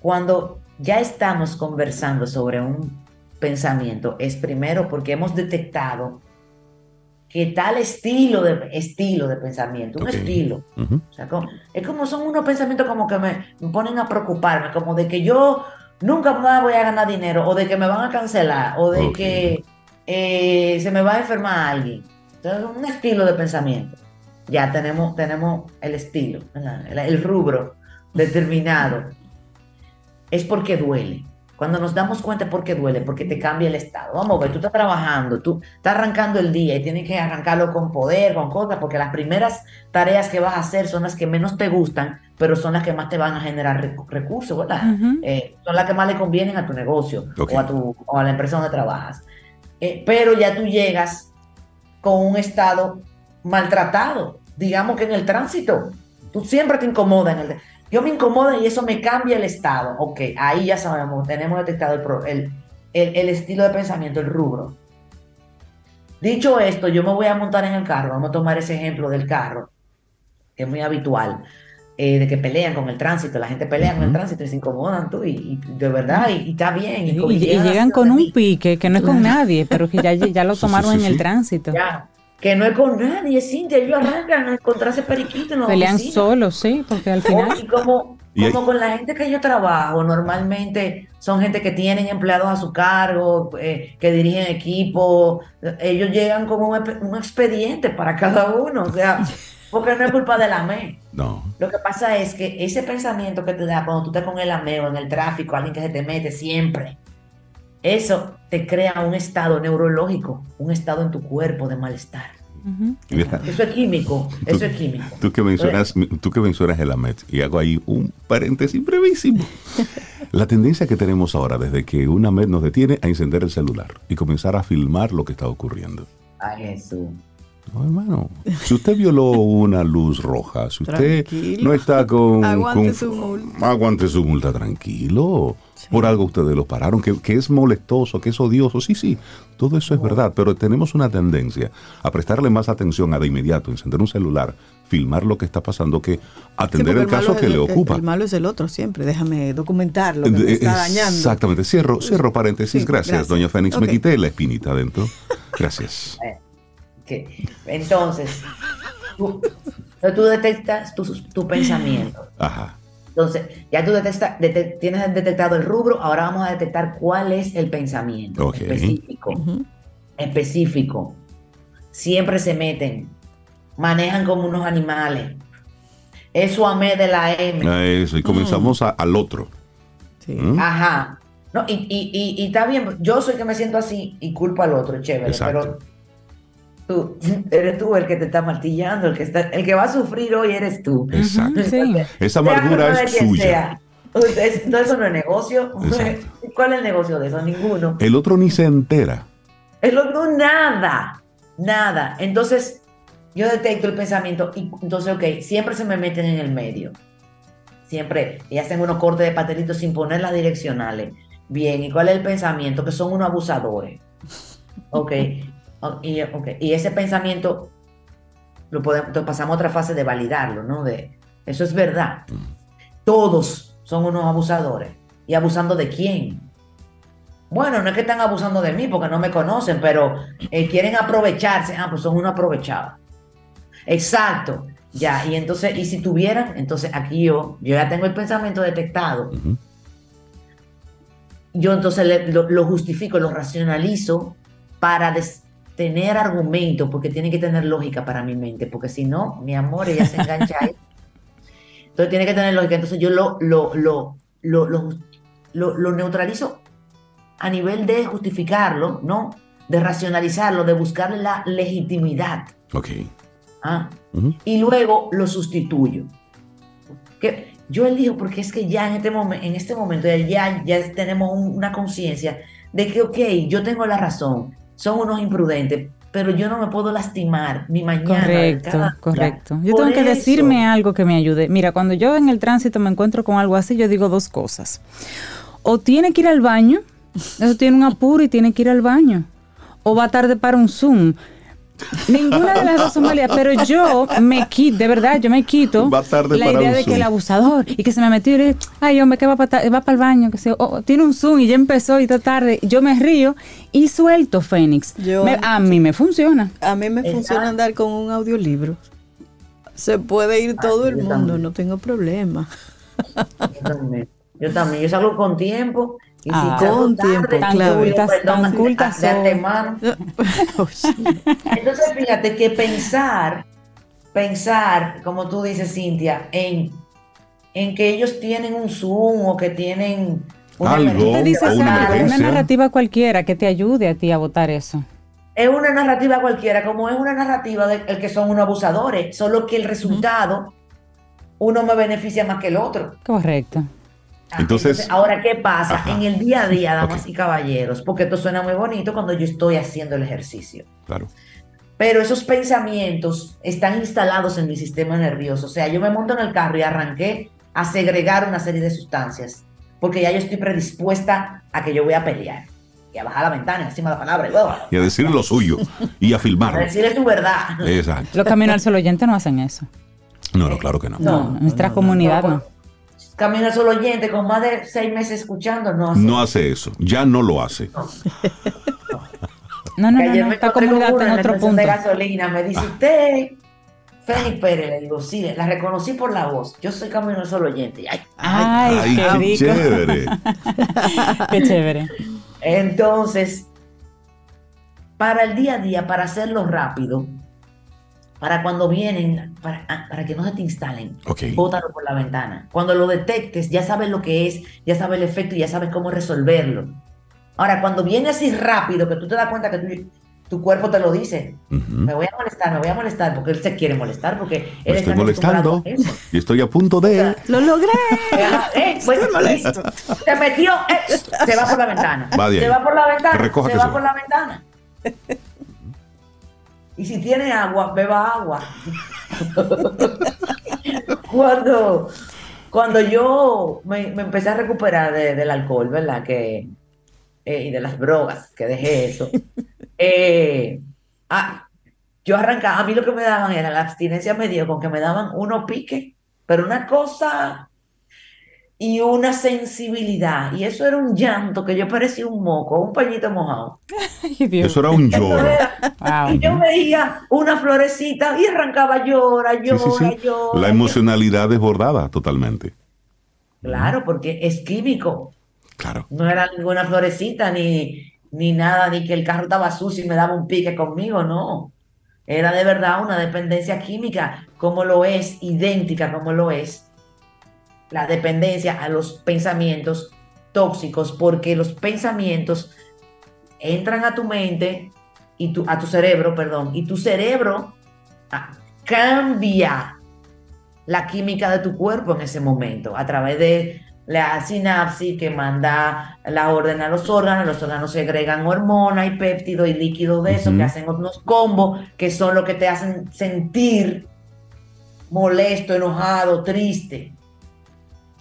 Cuando ya estamos conversando sobre un pensamiento, es primero porque hemos detectado que tal estilo de, estilo de pensamiento, un estilo, Ujú. o sea, como- es como son unos pensamientos como que me, me ponen a preocuparme, como de que yo nunca más voy a ganar dinero, o de que me van a cancelar, o de que eh, se me va a enfermar alguien. Entonces, un estilo de pensamiento. Ya tenemos, tenemos el estilo, el rubro determinado. Es porque duele. Cuando nos damos cuenta por qué duele, porque te cambia el estado. Vamos a ver, tú estás trabajando, tú estás arrancando el día y tienes que arrancarlo con poder, con cosas, porque las primeras tareas que vas a hacer son las que menos te gustan, pero son las que más te van a generar recu- recursos, ¿verdad? Eh, son las que más le convienen a tu negocio o, a tu, o a la empresa donde trabajas. Eh, pero ya tú llegas con un estado maltratado, digamos que en el tránsito. Tú siempre te incomoda en el... Yo me incomoda y eso me cambia el estado. Ok, ahí ya sabemos, tenemos detectado el, el, el- el estilo de pensamiento, el rubro. Dicho esto, yo me voy a montar en el carro, vamos a tomar ese ejemplo del carro, que es muy habitual, eh, de que pelean con el tránsito, la gente pelea con el tránsito y se incomodan tú, y, y de verdad, y, y está bien. Y, Y, y- y llegan con un pique que no es con nadie, pero que ya, ya lo Sí, sí, tomaron sí, en el tránsito. Ya, que no es con nadie, Cintia, ellos arrancan a encontrarse periquito en la Pelean solos, sí, porque al Oh, final... Y como, Y hay- como con la gente que yo trabajo, normalmente son gente que tienen empleados a su cargo, eh, que dirigen equipo, ellos llegan con un, expediente para cada uno, o sea, porque no es culpa de la ME. No. Lo que pasa es que ese pensamiento que te da cuando tú estás con el ameo en el tráfico, alguien que se te mete siempre, eso te crea un estado neurológico, un estado en tu cuerpo de malestar. Ujú. Mira, Eso es químico, eso es químico. Tú que mencionas, tú que mencionas el AMET, y hago ahí un paréntesis brevísimo. La tendencia que tenemos ahora, desde que un AMET nos detiene, a encender el celular y comenzar a filmar lo que está ocurriendo. Ay, Jesús. No, hermano, si usted violó una luz roja, si usted Tranquilo. no está con... Aguante con- su multa. Aguante su multa, tranquilo. Por algo ustedes los pararon, que, que es molestoso, que es odioso. Sí, sí, todo eso es verdad, pero tenemos una tendencia a prestarle más atención a de inmediato, encender un celular, filmar lo que está pasando, que atender el caso que le el- ocupa. El, malo es el otro siempre. Déjame documentar lo que me Eh, está dañando. Exactamente. Cierro, cierro paréntesis. Sí, gracias, gracias. doña Fénix. Me quité la espinita adentro. Gracias. Entonces, tú, tú detectas tu, tu pensamiento. Ajá. Entonces, ya tú detecta- tienes detectado el rubro, ahora vamos a detectar cuál es el pensamiento específico. Específico. Siempre se meten, manejan como unos animales. Eso amé de la M. A eso. Y comenzamos a- al otro. Sí. ¿Mm? Ajá. No, y, y, y, y está bien, yo soy que me siento así y culpo al otro, chévere, Exacto. pero tú eres tú el que te está martillando, el que está, el que va a sufrir hoy eres tú. Exacto. Sí. Esa amargura es suya. no, eso no es negocio. Exacto. ¿Cuál es el negocio de eso? Ninguno. El otro ni se entera. El otro, nada. Nada. Entonces, yo detecto el pensamiento y entonces, ok, siempre se me meten en el medio. Siempre, y hacen unos cortes de patelitos sin poner las direccionales. Bien, ¿y cuál es el pensamiento? Que son unos abusadores. Ok. Y, ok, y ese pensamiento lo podemos, entonces pasamos a otra fase de validarlo, ¿no? De, eso es verdad. Todos son unos abusadores. ¿Y abusando de quién? Bueno, no es que están abusando de mí porque no me conocen, pero eh, quieren aprovecharse. Ah, pues son unos aprovechados. Exacto. Ya, y entonces, y si tuvieran, entonces aquí yo, yo ya tengo el pensamiento detectado. Yo entonces le- lo, lo justifico, lo racionalizo para des- tener argumento, porque tiene que tener lógica para mi mente, porque si no, mi amor, ella se engancha ahí. Entonces tiene que tener lógica. Entonces yo lo, lo, lo, lo, lo, neutralizo a nivel de justificarlo, ¿no? De racionalizarlo, de buscarle la legitimidad. Ok. ¿ah? Y luego lo sustituyo. Que yo elijo porque es que ya en este, momen- en este momento ya, ya, ya tenemos un- una conciencia de que, ok, yo tengo la razón, son unos imprudentes, pero yo no me puedo lastimar ni mañana. Correcto, correcto. Yo Por tengo que eso. decirme algo que me ayude. Mira, cuando yo en el tránsito me encuentro con algo así, yo digo dos cosas. O tiene que ir al baño, eso tiene un apuro y tiene que ir al baño. O va tarde para un Zoom. Ninguna de las dos son válidas, pero yo me quito, de verdad, yo me quito Va tarde la para idea un de que el abusador y que se me metió y le ay hombre, que va para va el baño, que se, oh, tiene un Zoom y ya empezó y está tarde. Yo me río y suelto Fénix. Yo- Me- a mí me funciona. A mí me Exacto. funciona andar con un audiolibro. Se puede ir todo el mundo, también. no tengo problema. Yo también. Yo también. Yo salgo con tiempo. Y Ah. si Con tarde, tiempo, Tan claro. cultas, perdón, tan cultas de antemano. Entonces, fíjate que pensar, pensar, como tú dices, Cintia, en, en que ellos tienen un Zoom o que tienen una Algo, Te dices o una algo, una narrativa cualquiera que te ayude a ti a votar eso. Es una narrativa cualquiera, como es una narrativa de el que son unos abusadores, solo que el resultado, uno me beneficia más que el otro. Correcto. Ah, Entonces- ahora, ¿qué pasa? Ajá. En el día a día, damas Ok. y caballeros, porque esto suena muy bonito cuando yo estoy haciendo el ejercicio. Claro. Pero esos pensamientos están instalados en mi sistema nervioso. O sea, yo me monto en el carro y arranqué a segregar una serie de sustancias, porque ya yo estoy predispuesta a que yo voy a pelear y a bajar la ventana encima de la palabra y luego Y a decir lo suyo y a a filmarlo. decirle su verdad. Exacto. Los caminos al sol oyente no hacen eso. No, no, claro que no. No, nuestra comunidad no. Camino solo oyente con más de seis meses escuchando, no hace. No hace eso. Ya no lo hace. No, no, no, ayer no, me está en otro estación punto. de gasolina, me dice usted, Félix Pérez, le digo, sí, la reconocí por la voz. Yo soy camino solo oyente. Ay, Ay, Ay, qué chévere. Qué chévere. Entonces, para el día a día, para hacerlo rápido, para cuando vienen, para, ah, para que no se te instalen, Ok. bótalo por la ventana. Cuando lo detectes, ya sabes lo que es, ya sabes el efecto y ya sabes cómo resolverlo. Ahora, cuando viene así rápido, que tú te das cuenta que tú- tu cuerpo te lo dice, me voy a molestar, me voy a molestar, porque él se quiere molestar, porque él Me está estoy molestando y estoy a punto de. Lo logré. Eh, pues, Se metió, eh, se va por la ventana. Va se va por la ventana. Recoja se va se por va. la ventana. Y si tiene agua, beba agua. cuando, cuando yo me, me empecé a recuperar de- del alcohol, ¿verdad? Que, eh, y de las drogas, que dejé eso. eh, ah, yo arrancaba, a mí lo que me daban era la abstinencia medio con que me daban unos piques, pero una cosa y una sensibilidad. Y eso era un llanto que yo parecía un moco, un pañito mojado. Ay, Dios. Eso era un lloro. era- Wow. y yo veía una florecita y arrancaba llora, Sí, llora, sí, sí. llora. La emocionalidad desbordada totalmente. Claro, porque es químico. Claro. No era ninguna florecita ni, ni nada, ni que el carro estaba sucio y me daba un pique conmigo, no. Era de verdad una dependencia química, como lo es, idéntica como lo es la dependencia a los pensamientos tóxicos, porque los pensamientos entran a tu mente y tu, a tu cerebro, perdón, y tu cerebro ah, cambia la química de tu cuerpo en ese momento a través de la sinapsis que manda la orden a los órganos, los órganos segregan hormonas y péptidos y líquidos de eso que hacen unos combos que son lo que te hacen sentir molesto, enojado, triste.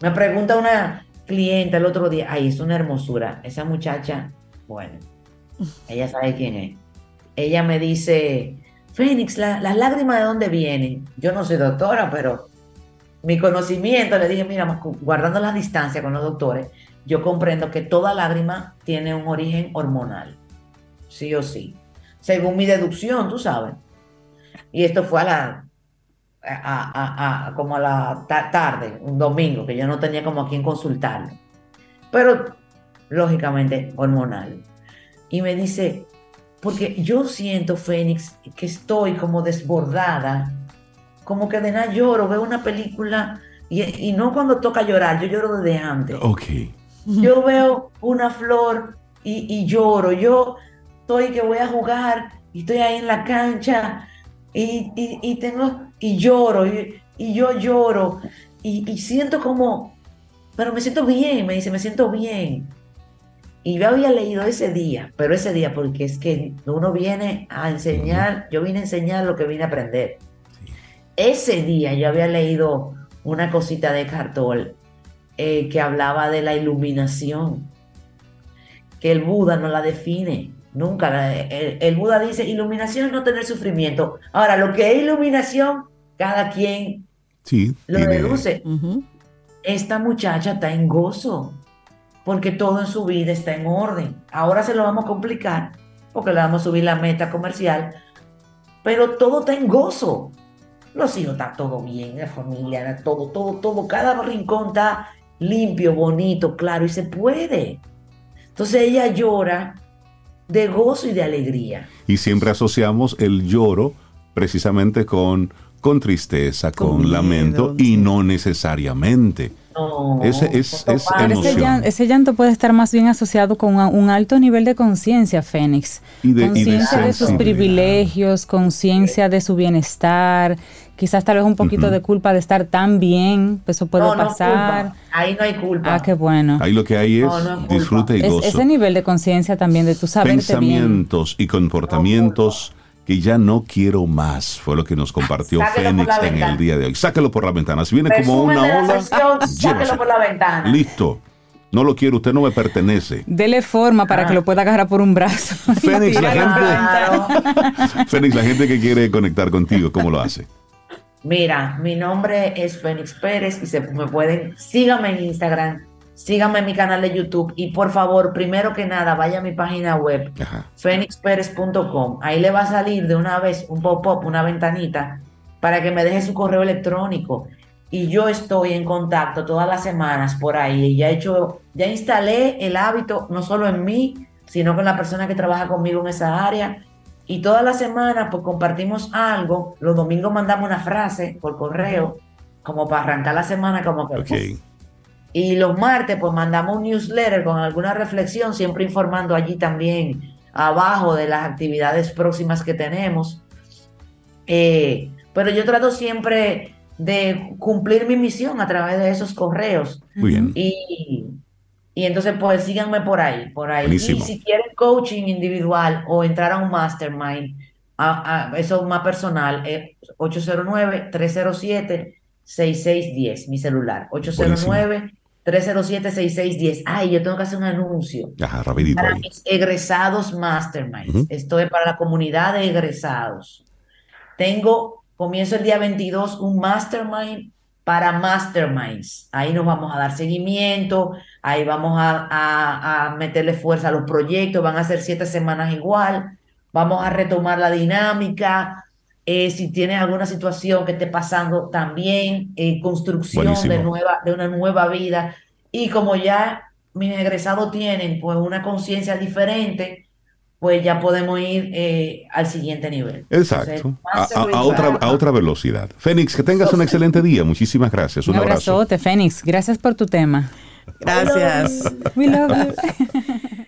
Me pregunta una clienta el otro día, ay, es una hermosura, esa muchacha, bueno, ella sabe quién es. Ella me dice, Fénix, la- las lágrimas de dónde vienen. Yo no soy doctora, pero mi conocimiento, le dije, mira, guardando la distancia con los doctores, yo comprendo que toda lágrima tiene un origen hormonal, sí o sí, según mi deducción, tú sabes. Y esto fue a la, a, a- a- como a la ta- tarde, un domingo, que yo no tenía como a quién consultarlo. Pero, lógicamente, hormonal. Y me dice, porque yo siento, Fénix, que estoy como desbordada, como que de nada lloro, veo una película y, y no cuando toca llorar, yo lloro desde antes. Ok. Yo veo una flor y, y lloro. Yo estoy que voy a jugar y estoy ahí en la cancha y, y- y tengo y lloro y, y yo lloro y, y siento como, pero me siento bien, me dice, me siento bien. Y yo había leído ese día, pero ese día porque es que uno viene a enseñar, yo vine a enseñar lo que vine a aprender. Ese día yo había leído una cosita de Cartol eh, que hablaba de la iluminación, que el Buda no la define, nunca. el, el Buda dice, iluminación es no tener sufrimiento. Ahora, lo que es iluminación, cada quien Sí. lo tiene- deduce. Esta muchacha está en gozo, porque todo en su vida está en orden. Ahora se lo vamos a complicar, porque le vamos a subir la meta comercial, pero todo está en gozo. Los hijos está todo bien, la familia, todo, todo, todo, cada rincón está limpio, bonito, claro, y se puede. Entonces ella llora de gozo y de alegría. Y siempre asociamos el lloro precisamente con con tristeza, con, Con lamento miedo, y no necesariamente. No, Ese es- es ese, emoción. llan- ese llanto puede estar más bien asociado con un, alto nivel de conciencia, Fénix. De- de conciencia de, sus privilegios, conciencia de su bienestar, quizás tal vez un poquito de culpa de estar tan bien, pues eso puede No, pasar. Ahí no hay culpa. ah, qué bueno. Ahí lo que hay es disfrute y Es- gozo. ese nivel de conciencia también de tu saberte bien. Pensamientos y comportamientos que ya no quiero más, fue lo que nos compartió Sáquelo Fénix en el día de hoy. Sáquelo por la ventana. Si viene como una ola, sáquelo por la ventana. Listo. No lo quiero, usted no me pertenece. Dele forma para Ah. que lo pueda agarrar por un brazo. Fénix, la gente-. Fénix, la gente que quiere conectar contigo, ¿cómo lo hace? Mira, mi nombre es Fénix Pérez y se me pueden, síganme en Instagram, síganme en mi canal de YouTube y por favor, primero que nada, vaya a mi página web, Ajá. fénixpérez.com. Ahí le va a salir de una vez un pop-up, una ventanita, para que me deje su correo electrónico. Y yo estoy en contacto todas las semanas por ahí. Y ya he hecho, ya instalé el hábito, no solo en mí, sino con la persona que trabaja conmigo en esa área. Y todas las semanas, pues compartimos algo. Los domingos mandamos una frase por correo, como para arrancar la semana, como que. Ok. Y los martes, pues mandamos un newsletter con alguna reflexión, siempre informando allí también abajo de las actividades próximas que tenemos. Eh, pero yo trato siempre de cumplir mi misión a través de esos correos. Muy bien. Y, y entonces, pues síganme por ahí, por ahí. Buenísimo. Y si quieren coaching individual o entrar a un mastermind, a- a- eso más personal, es 809-307-6610, mi celular. 809-307-6610. Ay, yo tengo que hacer un anuncio. Ajá, rapidito Para ahí. mis egresados masterminds. Ujú. Esto es para la comunidad de egresados. Tengo, comienzo el día 22, un mastermind para masterminds. Ahí nos vamos a dar seguimiento, ahí vamos a, a- a meterle fuerza a los proyectos, van a ser siete semanas igual, vamos a retomar la dinámica. Eh, si tienes alguna situación que esté pasando también, eh, construcción de, nueva, de una nueva vida. Y como ya mis egresados tienen pues una conciencia diferente, pues ya podemos ir eh, al siguiente nivel. Exacto. Entonces, A, otra, a otra velocidad. Fénix, que tengas un excelente día. Muchísimas gracias. Un Un abrazo. abrazote, Fénix. Gracias por tu tema. Gracias. We love you.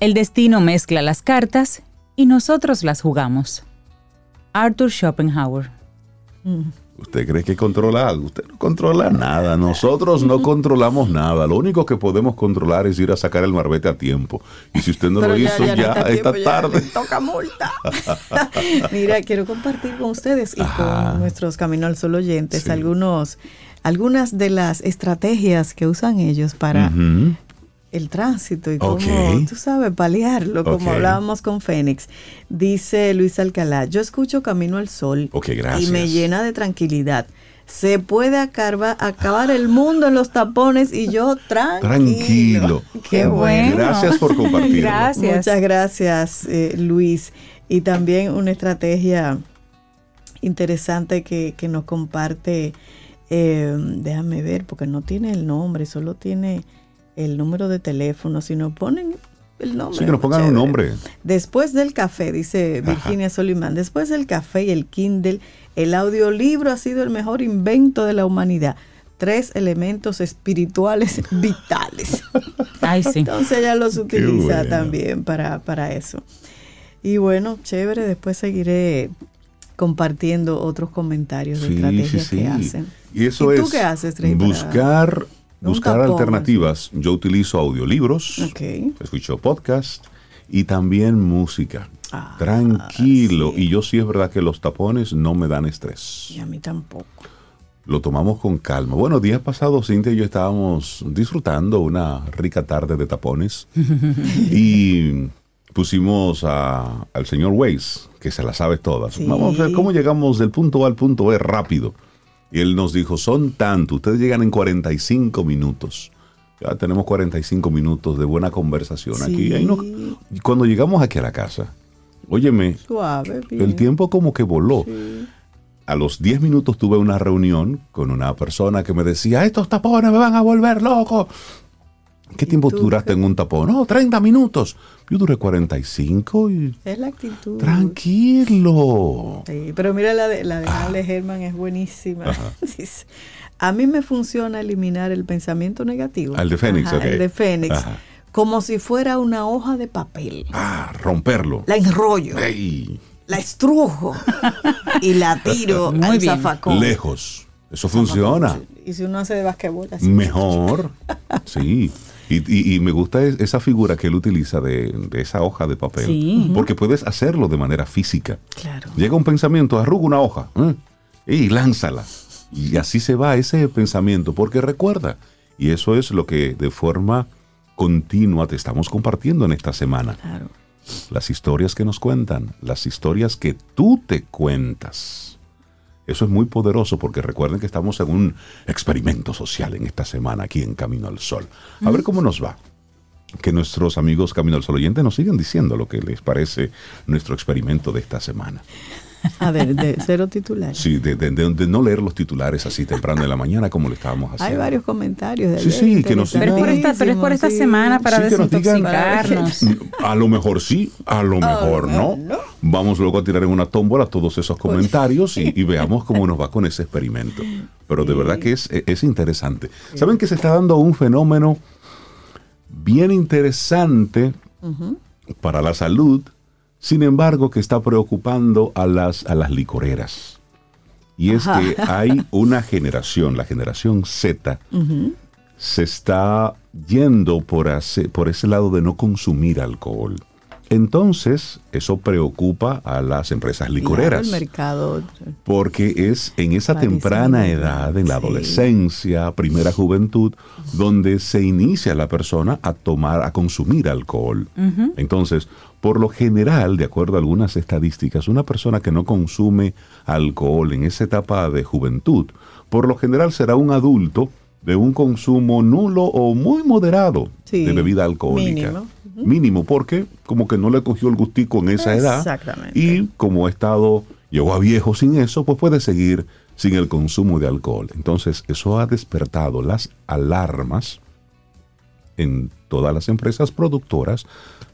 El destino mezcla las cartas y nosotros las jugamos. Arthur Schopenhauer. ¿Usted cree que controla algo? Usted no controla nada. Nosotros no controlamos nada. Lo único que podemos controlar es ir a sacar el marbete a tiempo. Y si usted no Pero lo hizo, ya, no está esta tiempo, ya tarde. le toca multa. Mira, quiero compartir con ustedes y Ajá. con nuestros Camino al Sol oyentes Sí. algunos, algunas de las estrategias que usan ellos para. El tránsito y cómo, tú sabes, paliarlo, como hablábamos con Fénix. Dice Luis Alcalá, yo escucho Camino al Sol y me llena de tranquilidad. Se puede acabar, acabar el mundo en los tapones y yo tranquilo. Tranquilo. Qué bueno. Gracias por compartirlo. Gracias. Muchas gracias, eh, Luis. Y también una estrategia interesante que, que nos comparte, eh, déjame ver, porque no tiene el nombre, solo tiene el número de teléfono. Si nos ponen el nombre. Sí, que nos pongan un nombre. Después del café, dice Virginia Solimán, después del café y el Kindle, el audiolibro ha sido el mejor invento de la humanidad. Tres elementos espirituales vitales. Ay, sí. Entonces ella los utiliza bueno. también para, para eso. Y bueno, chévere, después seguiré compartiendo otros comentarios de Sí, estrategias sí, sí. que hacen. Y eso ¿Y tú es qué haces, Rey, para- buscar, buscar alternativas. Yo utilizo audiolibros, escucho podcast y también música. Ah, Tranquilo. sí. Y yo sí es verdad que los tapones no me dan estrés. Y a mí tampoco. Lo tomamos con calma. Bueno, días pasados, Cintia y yo estábamos disfrutando una rica tarde de tapones y pusimos a- al señor Waze, que se la sabe todas. Sí. Vamos a ver cómo llegamos del punto A al punto B rápido. Y él nos dijo, son tanto, ustedes llegan en 45 minutos. Ya tenemos 45 minutos de buena conversación aquí. Ahí cuando llegamos aquí a la casa, óyeme, Suave, el tiempo como que voló. a los 10 minutos tuve una reunión con una persona que me decía, estos tapones me van a volver loco. ¿Qué tiempo tú duraste en un tapón? No, 30 minutos. Yo duré 45 y... Es la actitud. Tranquilo. Sí, pero mira la de, la de Ah. Ale Herman es buenísima. Dice, a mí me funciona eliminar el pensamiento negativo. Al de Fénix, Ajá, ok. El de Fénix. Ajá. Como si fuera una hoja de papel. Ah, romperlo. La enrollo, Ey, la estrujo y la tiro Muy al bien. zafacón. lejos. Eso funciona. Y si uno hace de basquetbol así. Mejor. Sí. Y, y- y me gusta es- esa figura que él utiliza de, de esa hoja de papel. Sí. Porque puedes hacerlo de manera física. Claro. Llega un pensamiento, arruga una hoja ¿eh? y lánzala. Y así se va ese pensamiento, porque recuerda, y eso es lo que de forma continua te estamos compartiendo en esta semana. Claro. Las historias que nos cuentan, las historias que tú te cuentas. Eso es muy poderoso porque recuerden que estamos en un experimento social en esta semana aquí en Camino al Sol. A ver cómo nos va. Que nuestros amigos Camino al Sol oyentes nos sigan diciendo lo que les parece nuestro experimento de esta semana. A ver, de cero titulares. Sí, de, de- de- de no leer los titulares así temprano en la mañana como lo estábamos haciendo. Hay varios comentarios. De Sí, sí, que nos Pero es por esta, pero es por esta Sí. semana para Sí, desintoxicarnos. A lo mejor sí, a lo mejor no. Vamos luego a tirar en una tómbola todos esos comentarios y, y veamos cómo nos va con ese experimento. Pero de verdad que es, es interesante. ¿Saben que se está dando un fenómeno bien interesante para la salud? Sin embargo, que está preocupando a las, a las licoreras. Y es Ajá. que hay una generación, la generación Z, se está yendo por, hace- por ese lado de no consumir alcohol. Entonces, eso preocupa a las empresas licoreras. Claro, el mercado. Porque es en esa Parece temprana edad, en la sí. adolescencia, primera juventud, donde se inicia la persona a tomar, a consumir alcohol. Entonces, por lo general, de acuerdo a algunas estadísticas, una persona que no consume alcohol en esa etapa de juventud, por lo general será un adulto de un consumo nulo o muy moderado Sí, de bebida alcohólica. mínimo. Mínimo, porque como que no le cogió el gustico en esa edad. Exactamente. Y como ha estado, llegó a viejo sin eso, pues puede seguir sin el consumo de alcohol. Entonces, eso ha despertado las alarmas en todas las empresas productoras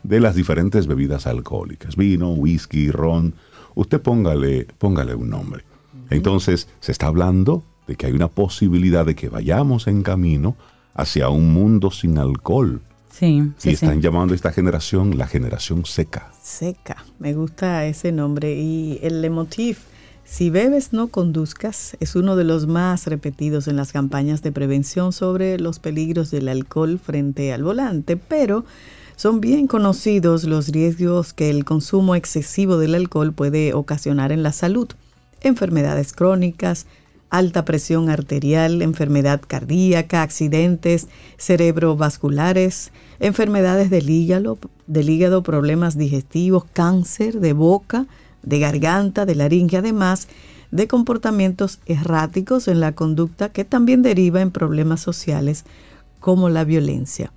de las diferentes bebidas alcohólicas. Vino, whisky, ron. Usted póngale, póngale un nombre. Entonces, se está hablando de que hay una posibilidad de que vayamos en camino hacia un mundo sin alcohol. Sí, y sí. están llamando a esta generación la generación seca. Seca. Me gusta ese nombre. Y el leitmotiv, si bebes no conduzcas, es uno de los más repetidos en las campañas de prevención sobre los peligros del alcohol frente al volante, pero son bien conocidos los riesgos que el consumo excesivo del alcohol puede ocasionar en la salud. Enfermedades crónicas, alta presión arterial, enfermedad cardíaca, accidentes cerebrovasculares, enfermedades del hígado, del hígado, problemas digestivos, cáncer de boca, de garganta, de laringe, además de comportamientos erráticos en la conducta que también deriva en problemas sociales como la violencia.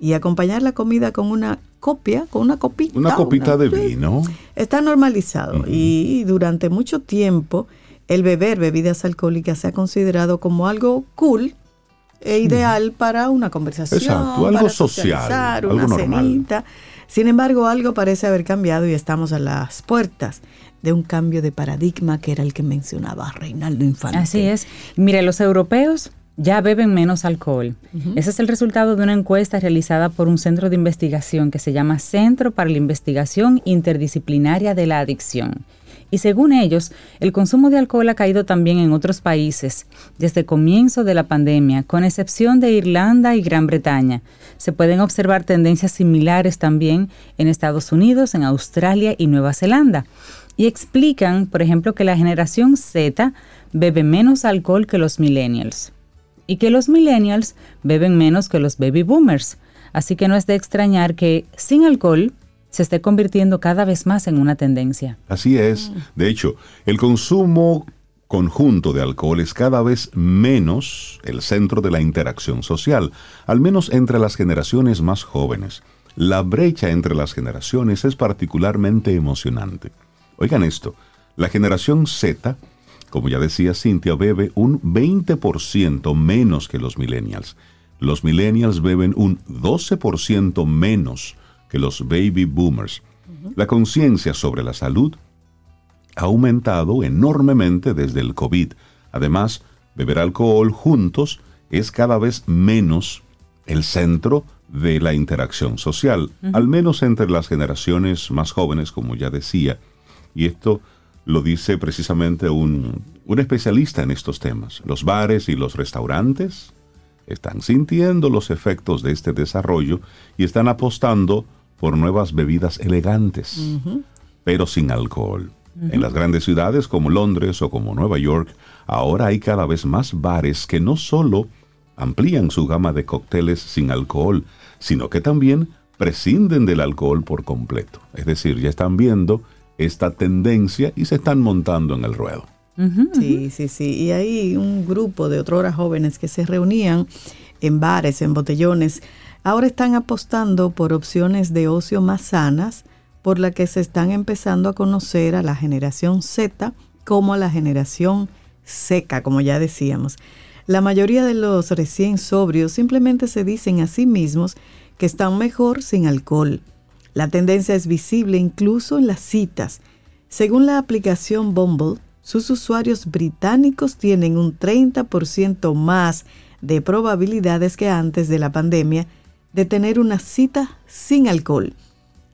Y acompañar la comida con una copia, con una copita. Una copita de sí, vino. Está normalizado y durante mucho tiempo el beber bebidas alcohólicas se ha considerado como algo cool e ideal para una conversación, Exacto, algo para social, algo una normal. cenita. Sin embargo, algo parece haber cambiado y estamos a las puertas de un cambio de paradigma que era el que mencionaba Reinaldo Infante. Así es. Mire, los europeos ya beben menos alcohol. Ese es el resultado de una encuesta realizada por un centro de investigación que se llama Centro para la Investigación Interdisciplinaria de la Adicción. Y según ellos, el consumo de alcohol ha caído también en otros países desde el comienzo de la pandemia, con excepción de Irlanda y Gran Bretaña. Se pueden observar tendencias similares también en Estados Unidos, en Australia y Nueva Zelanda. Y explican, por ejemplo, que la generación Z bebe menos alcohol que los millennials y que los millennials beben menos que los baby boomers. Así que no es de extrañar que sin alcohol se esté convirtiendo cada vez más en una tendencia. Así es. De hecho, el consumo conjunto de alcohol es cada vez menos el centro de la interacción social, al menos entre las generaciones más jóvenes. La brecha entre las generaciones es particularmente emocionante. Oigan esto, la generación Z como ya decía Cintia, bebe un 20% menos que los millennials. Los millennials beben un 12% menos que los baby boomers. La conciencia sobre la salud ha aumentado enormemente desde el COVID. Además, beber alcohol juntos es cada vez menos el centro de la interacción social, al menos entre las generaciones más jóvenes, como ya decía. Y esto lo dice precisamente un, un especialista en estos temas. Los bares y los restaurantes están sintiendo los efectos de este desarrollo y están apostando por nuevas bebidas elegantes, pero sin alcohol. En las grandes ciudades como Londres o como Nueva York, ahora hay cada vez más bares que no solo amplían su gama de cócteles sin alcohol, sino que también prescinden del alcohol por completo. Es decir, ya están viendo esta tendencia y se están montando en el ruedo. Sí, sí, sí. Y hay un grupo de otras jóvenes que se reunían en bares, en botellones. Ahora están apostando por opciones de ocio más sanas, por la que se están empezando a conocer a la generación Z como a la generación seca, como ya decíamos. La mayoría de los recién sobrios simplemente se dicen a sí mismos que están mejor sin alcohol. La tendencia es visible incluso en las citas. Según la aplicación Bumble, sus usuarios británicos tienen un 30% más de probabilidades que antes de la pandemia de tener una cita sin alcohol.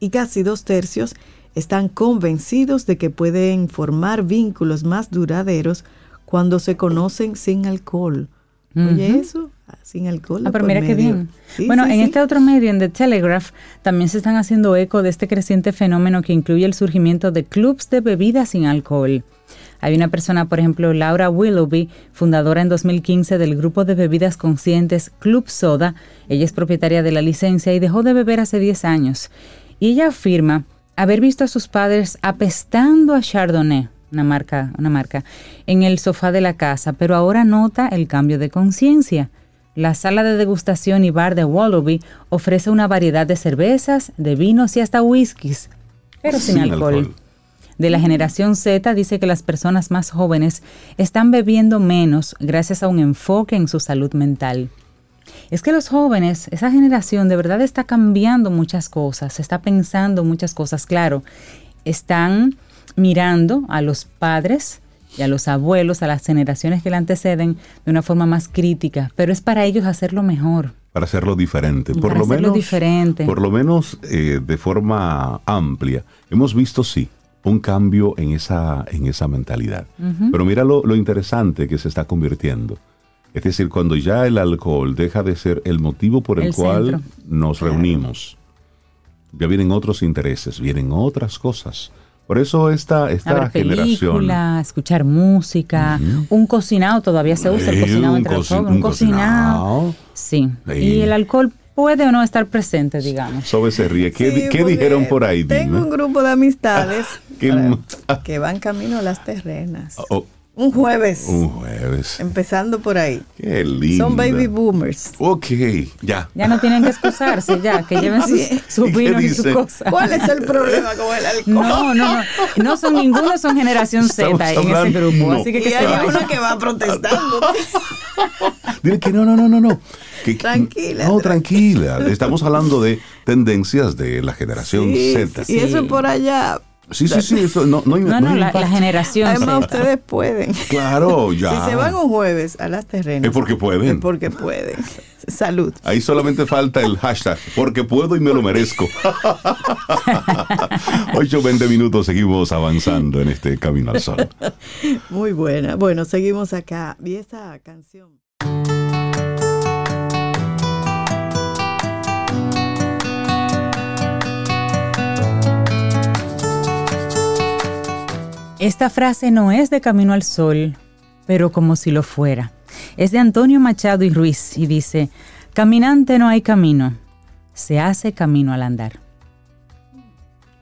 Y casi dos tercios están convencidos de que pueden formar vínculos más duraderos cuando se conocen sin alcohol. Oye, eso, ah, sin alcohol. Ah, pero por mira qué bien. Sí, bueno, sí, en sí. este otro medio, en The Telegraph, también se están haciendo eco de este creciente fenómeno que incluye el surgimiento de clubs de bebidas sin alcohol. Hay una persona, por ejemplo, Laura Willoughby, fundadora en 2015 del grupo de bebidas conscientes Club Soda. Ella es propietaria de la licencia y dejó de beber hace 10 años. Y ella afirma haber visto a sus padres apestando a Chardonnay, una marca, una marca, en el sofá de la casa, pero ahora nota el cambio de conciencia. La sala de degustación y bar de Willoughby ofrece una variedad de cervezas, de vinos y hasta whiskies, pero sin, Sin alcohol. alcohol. De la generación Z dice que las personas más jóvenes están bebiendo menos gracias a un enfoque en su salud mental. Es que los jóvenes, esa generación de verdad está cambiando muchas cosas, está pensando muchas cosas, claro, están mirando a los padres y a los abuelos, a las generaciones que le anteceden de una forma más crítica, pero es para ellos hacerlo mejor. para hacerlo diferente. Por Para lo menos, diferente. Por lo menos eh, de forma amplia. Hemos visto, sí, un cambio en esa, en esa mentalidad. Pero mira lo, lo interesante que se está convirtiendo. Es decir, cuando ya el alcohol deja de ser el motivo por el, El cual centro. nos reunimos, ya vienen otros intereses, vienen otras cosas. Por eso esta, esta ver generación... película, escuchar música, un cocinado, todavía se usa el Eh, cocinado un entre los jóvenes, un un cocinado. cocinado. Sí. Sí. Y el alcohol puede o no estar presente, digamos. Sobe se ríe. ¿Qué, Sí, qué porque dijeron por ahí? Tengo Dime. un grupo de amistades ¿Qué para- que van camino a las terrenas. Oh, Un jueves, un jueves. empezando por ahí. Qué lindo. Son baby boomers. Ok, ya. Ya no tienen que excusarse, ya, que lleven sus, Sí. sus ¿Y y dice? cosas. ¿Cuál es el problema con el alcohol? No, no, no. No son ninguno, son generación Z en ese grupo. no. Así que Y que se hay vayan. uno que va protestando. Dile que no, no, no, no, no. Que- Tranquila, No, tranquila. Estamos hablando de tendencias de la generación Sí, Z. Y eso por allá. Sí, sí, sí. Eso no, no, No, no, la, la generación Además, ustedes pueden. Claro, ya. Si se van un jueves a las terrenas. Es porque pueden. Es porque pueden. Salud. Ahí solamente falta el hashtag, porque puedo y me lo merezco. 8, 20 minutos, seguimos avanzando en este Camino al Sol. Muy buena. Bueno, seguimos acá. Y esa canción. Esta frase no es de Camino al Sol, pero como si lo fuera. Es de Antonio Machado y Ruiz y dice, Caminante no hay camino, se hace camino al andar.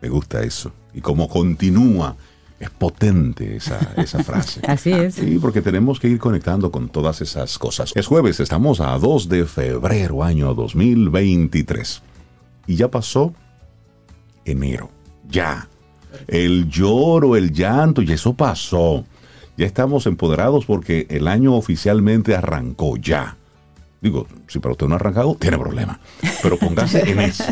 Me gusta eso. Y como continúa, es potente esa, esa frase. Así es. Sí, porque tenemos que ir conectando con todas esas cosas. Es jueves, estamos a 2 de febrero, año 2023. Y ya pasó enero. Ya. El lloro, el llanto, y eso pasó. Ya estamos empoderados porque el año oficialmente arrancó ya. Digo, si para usted no ha arrancado, tiene problema. Pero póngase en eso.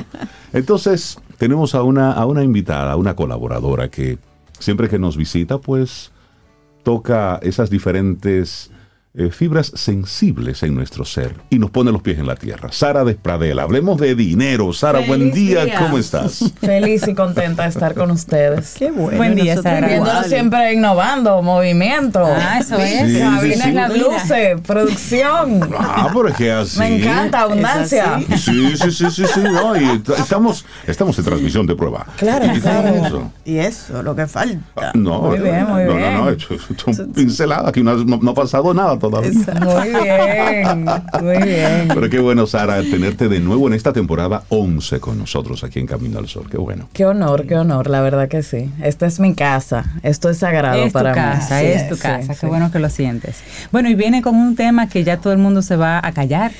Entonces, tenemos a una, a una invitada, a una colaboradora que siempre que nos visita, pues toca esas diferentes eh, fibras sensibles en nuestro ser y nos pone los pies en la tierra. Sara Despradel, hablemos de dinero. Sara, buen día, día. ¿cómo estás? Feliz y contenta de estar con ustedes. Qué bueno. Buen día, Sara. Viéndolo siempre innovando, movimiento. Ah, eso es. Sí, sí, las luces, producción. Ah, pero es que así. Me encanta, abundancia. Sí, sí, sí, sí, sí, no, y estamos, estamos en transmisión de prueba. Claro, ¿Y claro. eso? Y eso, lo que falta. Ah, No, Muy bien, muy no, bien. no, no, esto- esto es un pincelada, aquí no, no- no ha pasado nada todavía. Muy bien, muy bien. Pero qué bueno, Sara, tenerte de nuevo en esta temporada 11 con nosotros aquí en Camino al Sol. Qué bueno. Qué honor, qué honor, la verdad que sí. Esta es mi casa, esto es sagrado Es tu para casa, mí. es Sí, tu casa, sí. qué bueno que lo sientes. Bueno, y viene con un tema que ya todo el mundo se va a callar,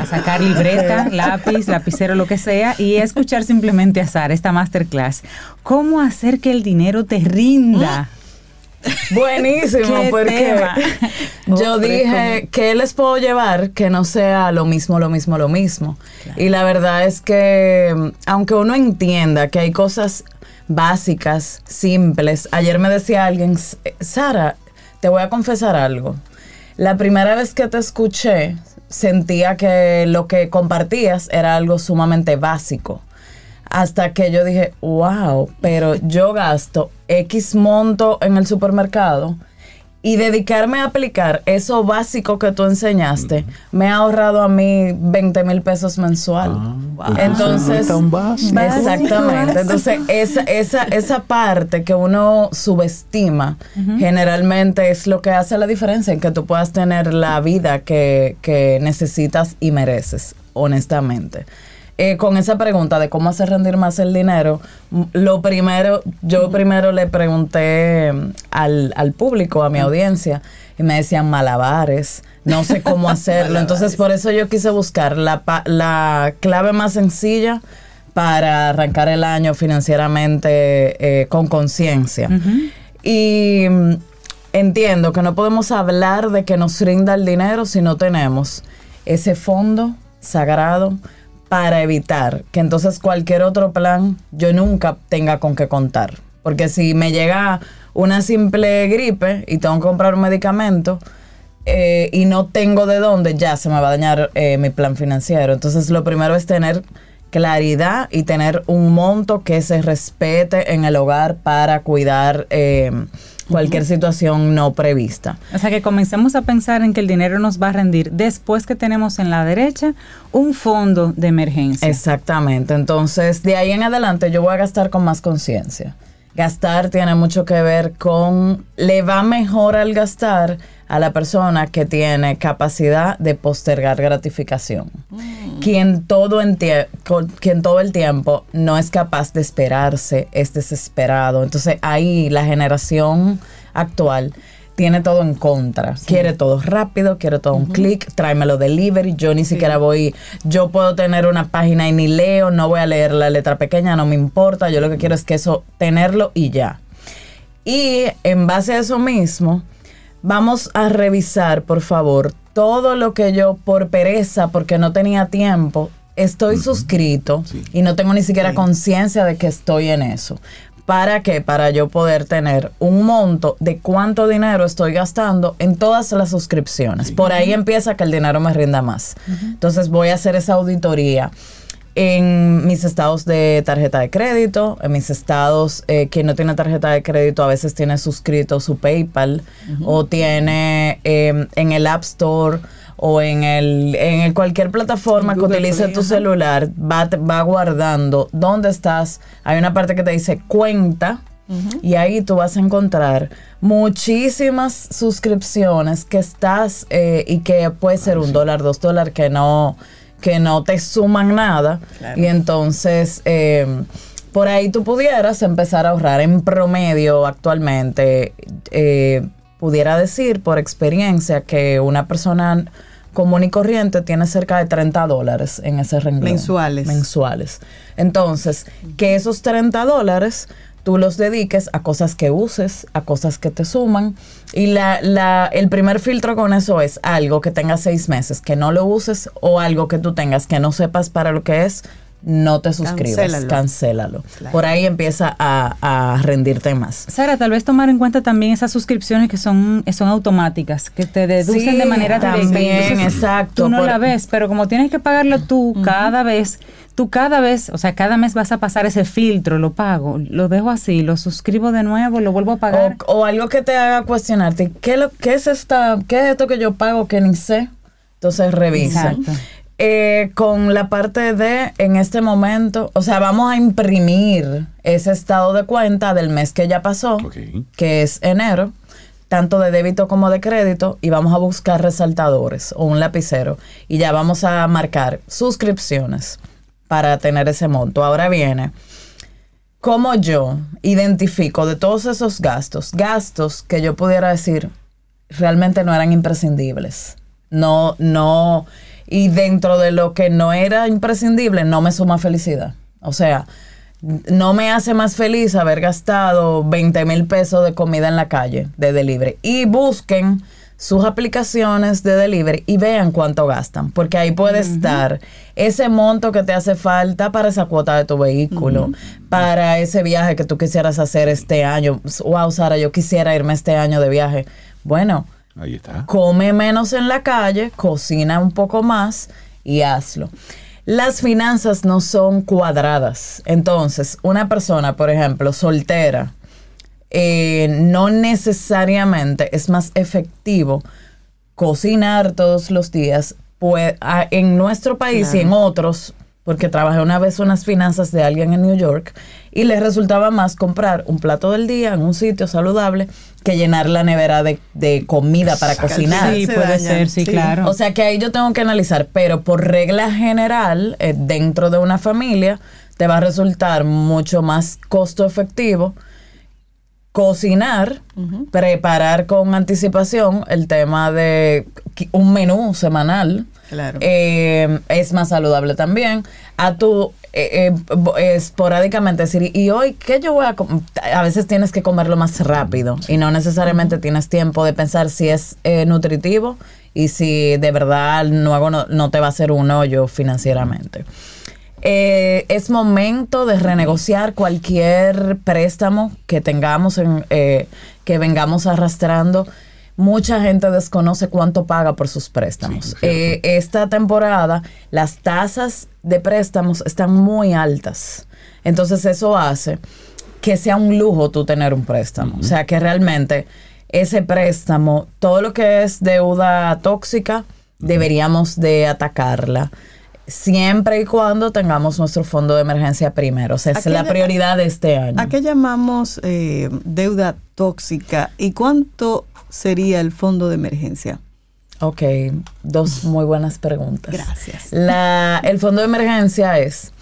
a sacar libreta, lápiz, lapicero, lo que sea, y a escuchar simplemente a Sara esta masterclass. ¿Cómo hacer que el dinero te rinda? Buenísimo, porque yo Ofrezco dije, ¿qué les puedo llevar que no sea lo mismo, lo mismo, lo mismo? Y la verdad es que, aunque uno entienda que hay cosas básicas, simples, ayer me decía alguien, "S- eh, Sara, te voy a confesar algo. La primera vez que te escuché, sentía que lo que compartías era algo sumamente básico. Hasta que yo dije, wow, pero yo gasto X monto en el supermercado y dedicarme a aplicar eso básico que tú enseñaste me ha ahorrado a mí 20 mil pesos mensual. Ah, Entonces, no es tan básico. exactamente. Entonces, esa, esa, esa parte que uno subestima generalmente es lo que hace la diferencia en que tú puedas tener la vida que, que necesitas y mereces, honestamente. Eh, con esa pregunta de cómo hacer rendir más el dinero, lo primero, yo primero le pregunté mm, al, al público, a mi audiencia, y me decían malabares, no sé cómo hacerlo. Entonces, por eso yo quise buscar la, la clave más sencilla para arrancar el año financieramente eh, con conciencia. Y mm, entiendo que no podemos hablar de que nos rinda el dinero si no tenemos ese fondo sagrado para evitar que entonces cualquier otro plan yo nunca tenga con qué contar. Porque si me llega una simple gripe y tengo que comprar un medicamento eh, y no tengo de dónde, ya se me va a dañar eh, mi plan financiero. Entonces lo primero es tener claridad y tener un monto que se respete en el hogar para cuidar eh, cualquier situación no prevista. O sea, que comencemos a pensar en que el dinero nos va a rendir después que tenemos en la derecha un fondo de emergencia. Exactamente. Entonces, de ahí en adelante yo voy a gastar con más conciencia. Gastar tiene mucho que ver con, le va mejor al gastar a la persona que tiene capacidad de postergar gratificación. Quien, todo en quien todo el tiempo no es capaz de esperarse, es desesperado. Entonces ahí la generación actual tiene todo en contra. Quiere todo rápido, quiere todo un clic, tráemelo delivery. Yo ni siquiera voy, yo puedo tener una página y ni leo, no voy a leer la letra pequeña, no me importa. Yo lo que quiero es que eso, tenerlo y ya. Y en base a eso mismo, vamos a revisar, por favor, todo lo que yo por pereza, porque no tenía tiempo, estoy suscrito Sí. y no tengo ni siquiera conciencia de que estoy en eso. ¿Para qué? Para yo poder tener un monto de cuánto dinero estoy gastando en todas las suscripciones. Por ahí empieza que el dinero me rinda más. Entonces voy a hacer esa auditoría en mis estados de tarjeta de crédito, en mis estados, eh, quien no tiene tarjeta de crédito a veces tiene suscrito su PayPal o tiene eh, en el App Store o en el en el cualquier plataforma que utilice Play, tu celular va va guardando dónde estás. Hay una parte que te dice cuenta y ahí tú vas a encontrar muchísimas suscripciones que estás eh, y que puede ser un dólar, dos dólares que no que no te suman nada y entonces eh, por ahí tú pudieras empezar a ahorrar en promedio actualmente eh, pudiera decir por experiencia que una persona común y corriente tiene cerca de 30 dólares en ese renglón. Mensuales. Mensuales. Entonces, que esos 30 dólares tú los dediques a cosas que uses, a cosas que te suman. Y la, la, el primer filtro con eso es algo que tenga seis meses, que no lo uses, o algo que tú tengas que no sepas para lo que es, no te suscribas, Cancélalo. cancélalo. Claro. Por ahí empieza a, a rendirte más. Sara, tal vez tomar en cuenta también esas suscripciones que son, son automáticas, que te deducen Sí, de manera directa. también, exacto, Tú no por- la ves, pero como tienes que pagarlo tú cada vez, tú cada vez, o sea, cada mes vas a pasar ese filtro, lo pago, lo dejo así, lo suscribo de nuevo, lo vuelvo a pagar. O, o algo que te haga cuestionarte, ¿qué, lo, qué es esta, qué es esto que yo pago que ni sé? Entonces revisa. Exacto. Eh, con la parte de en este momento, o sea, vamos a imprimir ese estado de cuenta del mes que ya pasó, que es enero, tanto de débito como de crédito, y vamos a buscar resaltadores o un lapicero y ya vamos a marcar suscripciones para tener ese monto. Ahora viene, ¿cómo yo identifico de todos esos gastos, gastos que yo pudiera decir realmente no eran imprescindibles? No, no, y dentro de lo que no era imprescindible, no me suma felicidad. O sea, no me hace más feliz haber gastado 20 mil pesos de comida en la calle de delivery. Y busquen sus aplicaciones de delivery y vean cuánto gastan, porque ahí puede estar ese monto que te hace falta para esa cuota de tu vehículo, para ese viaje que tú quisieras hacer este año. Wow, Sara, yo quisiera irme este año de viaje. Bueno, Ahí está. come menos en la calle, cocina un poco más y hazlo. Las finanzas no son cuadradas. Entonces, una persona, por ejemplo, soltera, eh, no necesariamente es más efectivo cocinar todos los días. Pues a- en nuestro país y en otros, porque trabajé una vez unas finanzas de alguien en New York y les resultaba más comprar un plato del día en un sitio saludable que llenar la nevera de, de comida para Exacto. cocinar. sí, se puede dañan, ser, sí, sí. claro. O sea que ahí yo tengo que analizar, pero por regla general, eh, dentro de una familia, te va a resultar mucho más costo efectivo cocinar, preparar con anticipación el tema de un menú semanal. Claro. Eh, es más saludable también. A tu eh, eh, esporádicamente decir, y hoy, ¿qué yo voy a com-?" A veces tienes que comerlo más rápido y no necesariamente tienes tiempo de pensar si es eh, nutritivo y si de verdad no, no, no te va a hacer un hoyo financieramente. Es momento de renegociar cualquier préstamo que tengamos, en, eh, que vengamos arrastrando. Mucha gente desconoce cuánto paga por sus préstamos. Sí. Eh, esta temporada las tasas de préstamos están muy altas. Entonces eso hace que sea un lujo tú tener un préstamo. O sea, que realmente ese préstamo, todo lo que es deuda tóxica, deberíamos de atacarla. Siempre y cuando tengamos nuestro fondo de emergencia primero. O sea, es la prioridad de este año. ¿A qué llamamos eh, deuda tóxica y cuánto sería el fondo de emergencia? Ok, dos muy buenas preguntas. Gracias. La, el fondo de emergencia es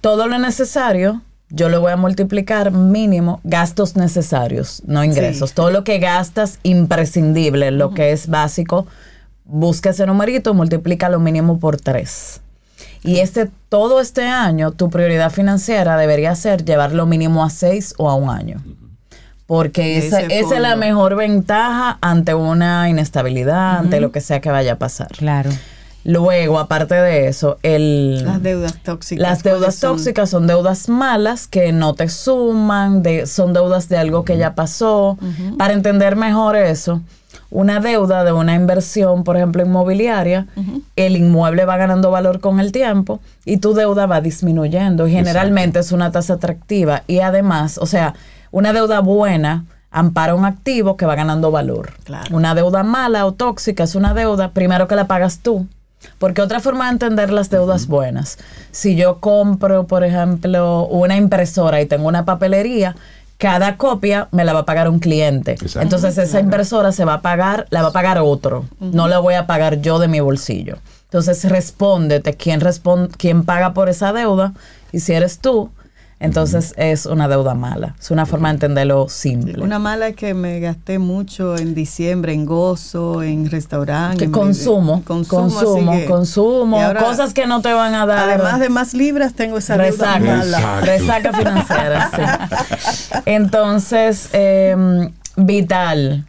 todo lo necesario, yo lo voy a multiplicar mínimo gastos necesarios, no ingresos. Sí. Todo lo que gastas imprescindible, lo que es básico, busca ese numerito, multiplica lo mínimo por tres. Y este, todo este año, tu prioridad financiera debería ser llevar lo mínimo a seis o a un año. Porque esa, esa es la mejor ventaja ante una inestabilidad, ante lo que sea que vaya a pasar. Claro. Luego, aparte de eso, el, Las deudas tóxicas. las deudas ¿cuáles son? tóxicas son deudas malas que no te suman, de, son deudas de algo que ya pasó. Para entender mejor eso, una deuda de una inversión, por ejemplo, inmobiliaria, el inmueble va ganando valor con el tiempo y tu deuda va disminuyendo. Y generalmente es una tasa atractiva y además, o sea, una deuda buena ampara un activo que va ganando valor. Claro. Una deuda mala o tóxica es una deuda, primero que la pagas tú. Porque otra forma de entender las deudas buenas, si yo compro, por ejemplo, una impresora y tengo una papelería, cada copia me la va a pagar un cliente. Exacto. Entonces esa impresora se va a pagar, la va a pagar otro. No la voy a pagar yo de mi bolsillo. Entonces respóndete quién, respon- quién paga por esa deuda y si eres tú, Entonces es una deuda mala. Es una forma de entenderlo simple. Una mala es que me gasté mucho en diciembre en gozo, en restaurante. Que en consumo, consumo, consumo, así que- consumo, ahora, cosas que no te van a dar. Además de más libras, tengo esa deuda resaca, mala. Exacto. resaca financiera, sí. Entonces, eh, vital,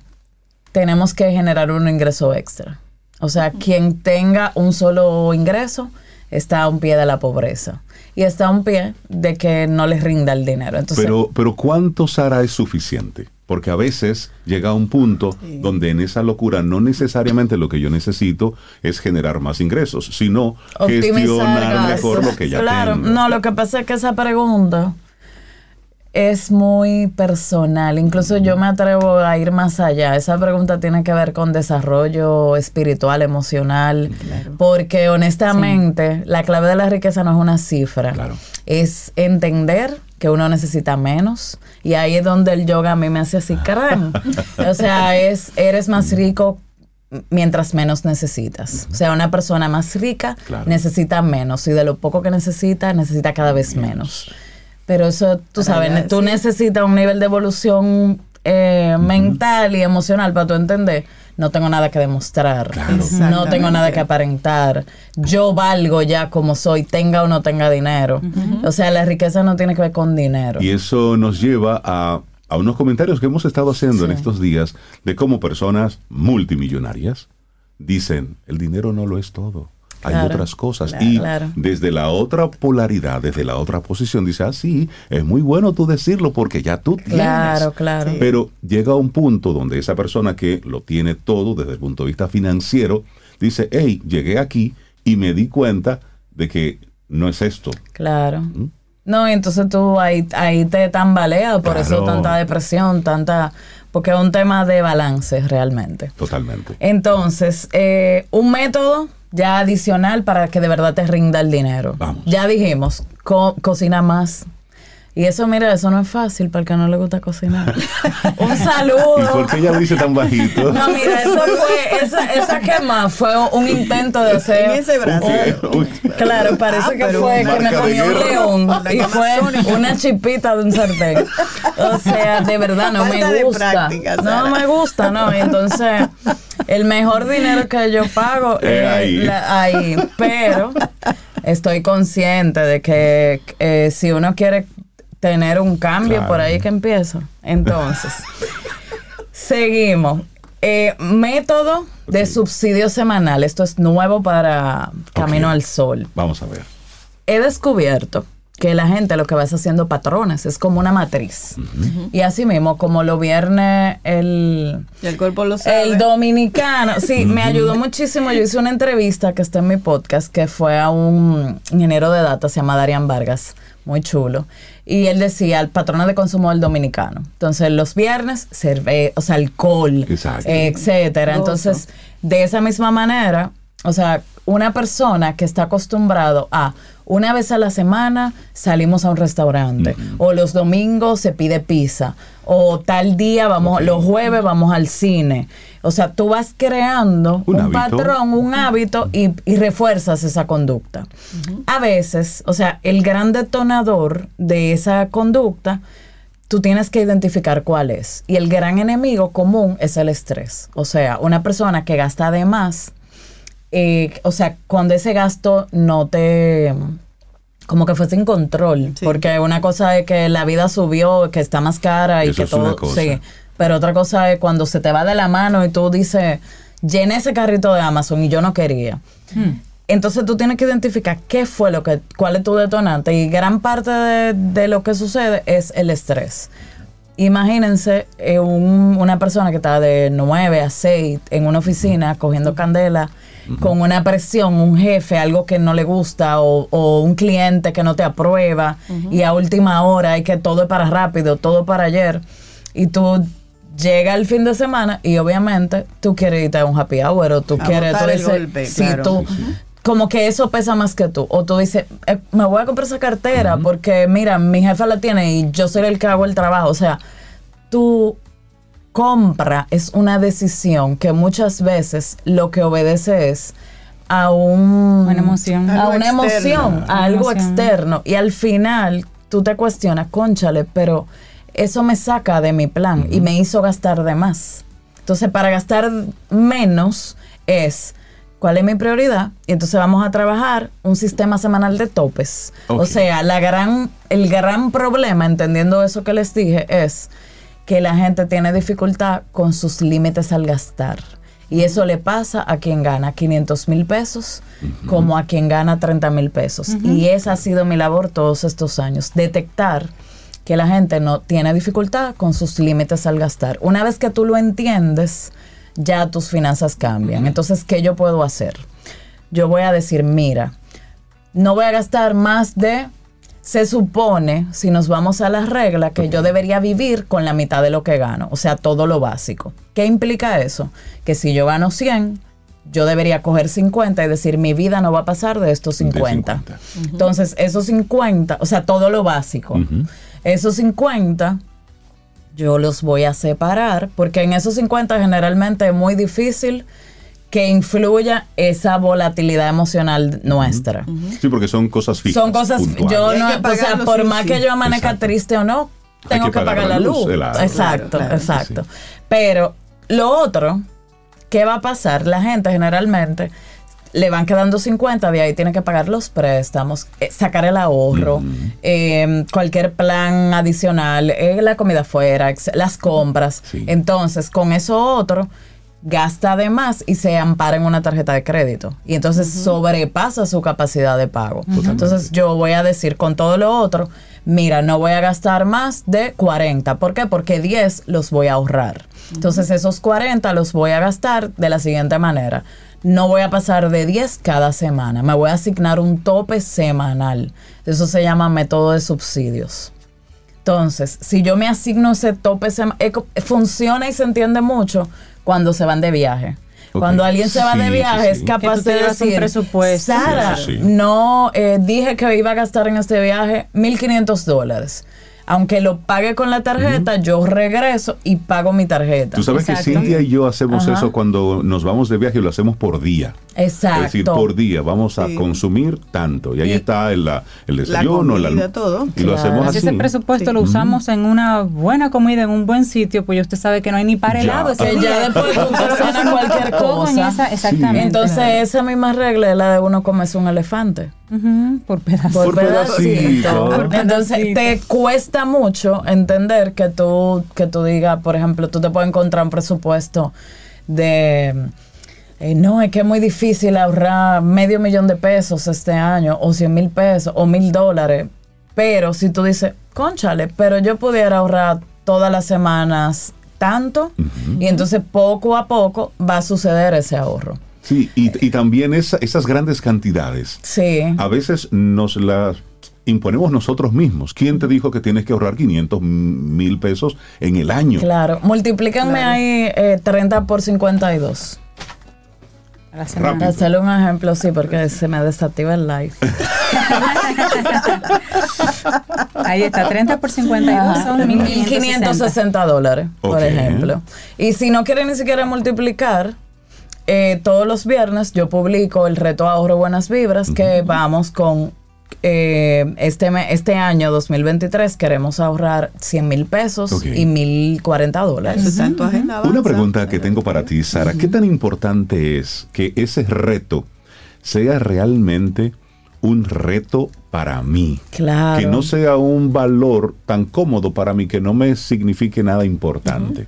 tenemos que generar un ingreso extra. O sea, quien tenga un solo ingreso está a un pie de la pobreza y está a un pie de que no les rinda el dinero. Entonces, Pero, pero ¿cuánto Sara es suficiente? Porque a veces llega un punto donde en esa locura no necesariamente lo que yo necesito es generar más ingresos, sino gestionar mejor gastos. lo que ya claro, tengo. no, lo que pasa es que esa pregunta es muy personal. Incluso yo me atrevo a ir más allá. Esa pregunta tiene que ver con desarrollo espiritual, emocional, porque honestamente la clave de la riqueza no es una cifra, Claro. es entender que uno necesita menos y ahí es donde el yoga a mí me hace así, caramba. o sea, es eres más rico mientras menos necesitas. O sea, una persona más rica Claro. necesita menos y de lo poco que necesita, necesita cada vez menos. Pero eso, tú Para sabes, allá, tú sí. necesitas un nivel de evolución eh, mental y emocional para tú entender. No tengo nada que demostrar, Claro. no tengo nada que aparentar. Yo valgo ya como soy, tenga o no tenga dinero. O sea, la riqueza no tiene que ver con dinero. Y eso nos lleva a, a unos comentarios que hemos estado haciendo en estos días de cómo personas multimillonarias dicen, el dinero no lo es todo. Hay otras cosas. claro, y claro. desde la otra polaridad, desde la otra posición, dice, ah, sí, es muy bueno tú decirlo porque ya tú tienes. Claro, claro. Pero llega un punto donde esa persona que lo tiene todo desde el punto de vista financiero, dice, hey, llegué aquí y me di cuenta de que no es esto. Claro. No, y entonces tú ahí, ahí te tambaleas, por eso tanta depresión, tanta... Porque es un tema de balance realmente. Totalmente. Entonces, eh, un método ya adicional para que de verdad te rinda el dinero. Vamos. Ya dijimos, co- cocina más. Y eso, mira, eso no es fácil para el que no le gusta cocinar. un saludo. ¿Y por qué ella lo dice tan bajito? No, mira, eso fue, esa, esa quema fue un intento de hacer. En ese brazo. Claro, parece Ah, que fue que me comió un león y fue una chipita de un sartén. O sea, de verdad no Falta me de gusta. práctica, no Sara. me gusta, no. Y entonces, el mejor dinero que yo pago Eh, es ahí. la- ahí. Pero estoy consciente de que eh, si uno quiere tener un cambio, Claro. por ahí que empiezo. Entonces, seguimos. Eh, método de subsidio semanal. Esto es nuevo para Camino al Sol. Vamos a ver. He descubierto que la gente lo que va es haciendo patrones, es como una matriz. Y así mismo, como lo viernes el, Y el cuerpo lo sabe. el dominicano, sí, me ayudó muchísimo. Yo hice una entrevista que está en mi podcast, que fue a un ingeniero de datos, se llama Darian Vargas, muy chulo. Y él decía, el patrón de consumo del dominicano. Entonces, los viernes, cerve o sea, alcohol, Exacto. etcétera. Entonces, de esa misma manera, o sea, una persona que está acostumbrado a una vez a la semana salimos a un restaurante o los domingos se pide pizza o tal día vamos los jueves vamos al cine. O sea, tú vas creando Un un, hábito. patrón, un hábito y, y refuerzas esa conducta. A veces, o sea, el gran detonador de esa conducta tú tienes que identificar cuál es. Y el gran enemigo común es el estrés. O sea, una persona que gasta de más, eh, o sea, cuando ese gasto no te como que fue sin control, Sí. porque una cosa es que la vida subió, que está más cara y Eso que es una todo, cosa. sí, pero otra cosa es cuando se te va de la mano y tú dices, llené ese carrito de Amazon y yo no quería. Entonces tú tienes que identificar qué fue lo que, cuál es tu detonante y gran parte de, de lo que sucede es el estrés. Imagínense eh, un- una persona que está de 9 a 6 en una oficina cogiendo candela con una presión, un jefe, algo que no le gusta o, o un cliente que no te aprueba y a última hora hay que todo es para rápido, todo para ayer y tú llega el fin de semana y obviamente tú quieres irte a un happy hour o tú A quieres tú dices, golpe, sí, claro. tú como que eso pesa más que tú. O tú dices, eh, me voy a comprar esa cartera porque, mira, mi jefa la tiene y yo soy el que hago el trabajo. O sea, tu compra es una decisión que muchas veces lo que obedece es a un... Una emoción. A Algo una externo. emoción, a algo emoción. externo. Y al final, tú te cuestionas, conchale, pero eso me saca de mi plan y me hizo gastar de más. Entonces, para gastar menos es cuál es mi prioridad y entonces vamos a trabajar un sistema semanal de topes. O sea, la gran, el gran problema, entendiendo eso que les dije, es que la gente tiene dificultad con sus límites al gastar. Y eso le pasa a quien gana 500 mil pesos como a quien gana 30 mil pesos. Y esa ha sido mi labor todos estos años, detectar que la gente no tiene dificultad con sus límites al gastar. Una vez que tú lo entiendes, ya tus finanzas cambian. Entonces, ¿qué yo puedo hacer? Yo voy a decir, mira, no voy a gastar más de, se supone, si nos vamos a la regla, que yo debería vivir con la mitad de lo que gano, o sea, todo lo básico. ¿Qué implica eso? Que si yo gano 100, yo debería coger 50 y decir, mi vida no va a pasar de estos De 50. 50. Entonces, esos 50, o sea, todo lo básico. Esos 50 yo los voy a separar porque en esos 50 generalmente es muy difícil que influya esa volatilidad emocional nuestra. Sí, porque son cosas fijas. Son cosas, puntuales. yo no, o sea, por más sí. que yo amanezca Exacto. triste o no, tengo que que, pagar pagar la luz, exacto, Claro, claro, exacto. sí. Pero lo otro, ¿qué va a pasar? La gente generalmente le van quedando 50, de ahí tiene que pagar los préstamos, eh, sacar el ahorro, eh, cualquier plan adicional, eh, la comida afuera, ex- las compras. Sí. Entonces, con eso otro, gasta de más y se ampara en una tarjeta de crédito. Y entonces sobrepasa su capacidad de pago. Entonces, yo voy a decir con todo lo otro, mira, no voy a gastar más de 40. ¿Por qué? Porque 10 los voy a ahorrar. Entonces, esos 40 los voy a gastar de la siguiente manera. No voy a pasar de 10 cada semana. Me voy a asignar un tope semanal. Eso se llama método de subsidios. Entonces, si yo me asigno ese tope, funciona y se entiende mucho cuando se van de viaje. Cuando alguien se va Sí, de viaje sí. es capaz de llevas un decir, presupuesto. Sara, Sí, sí, sí. no eh, dije que iba a gastar en este viaje 1.500 dólares. Aunque lo pague con la tarjeta, yo regreso y pago mi tarjeta. Tú sabes que. Cintia y yo hacemos Ajá. eso cuando nos vamos de viaje y lo hacemos por día. Exacto. Es decir, por día vamos a Sí. consumir tanto. Y ahí Y está el, el desayuno, la, comida, todo. Y lo hacemos Si así. ese presupuesto lo usamos en una buena comida, en un buen sitio, pues ya usted sabe que no hay ni para Ya. helado ese Que día. ya después cualquier cosa. esa- exactamente. Entonces, esa misma regla es la de uno comerse un elefante. Por pedazos. Por, Por pedacito. pedacito. Entonces te cuesta mucho entender que tú, que tú digas, por ejemplo, tú te puedes encontrar un presupuesto de eh, no, es que es muy difícil ahorrar medio millón de pesos este año, o cien mil pesos, o mil dólares. Pero si tú dices, conchale, pero yo pudiera ahorrar todas las semanas tanto, y entonces poco a poco va a suceder ese ahorro. Sí, y, y también esa- esas grandes cantidades. Sí. A veces nos las imponemos nosotros mismos. ¿Quién te dijo que tienes que ahorrar 500 mil pesos en el año? Claro, multiplíquenme Claro. ahí eh, 30 por 52. A la semana. Hacerle un ejemplo, sí, porque se me desactiva el live. Ahí está, 30 por 52 son 1560. 1560 dólares, por ejemplo. Y si no quieren ni siquiera multiplicar, eh, todos los viernes yo publico el reto ahorro buenas vibras, que vamos con eh, este, este año 2023 queremos ahorrar 100 mil pesos Ok. y 1040 Eso dólares. está en tu agenda. Una pregunta que tengo para ti, Sara. ¿Qué tan importante es que ese reto sea realmente un reto para mí? Claro. Que no sea un valor tan cómodo para mí que no me signifique nada importante.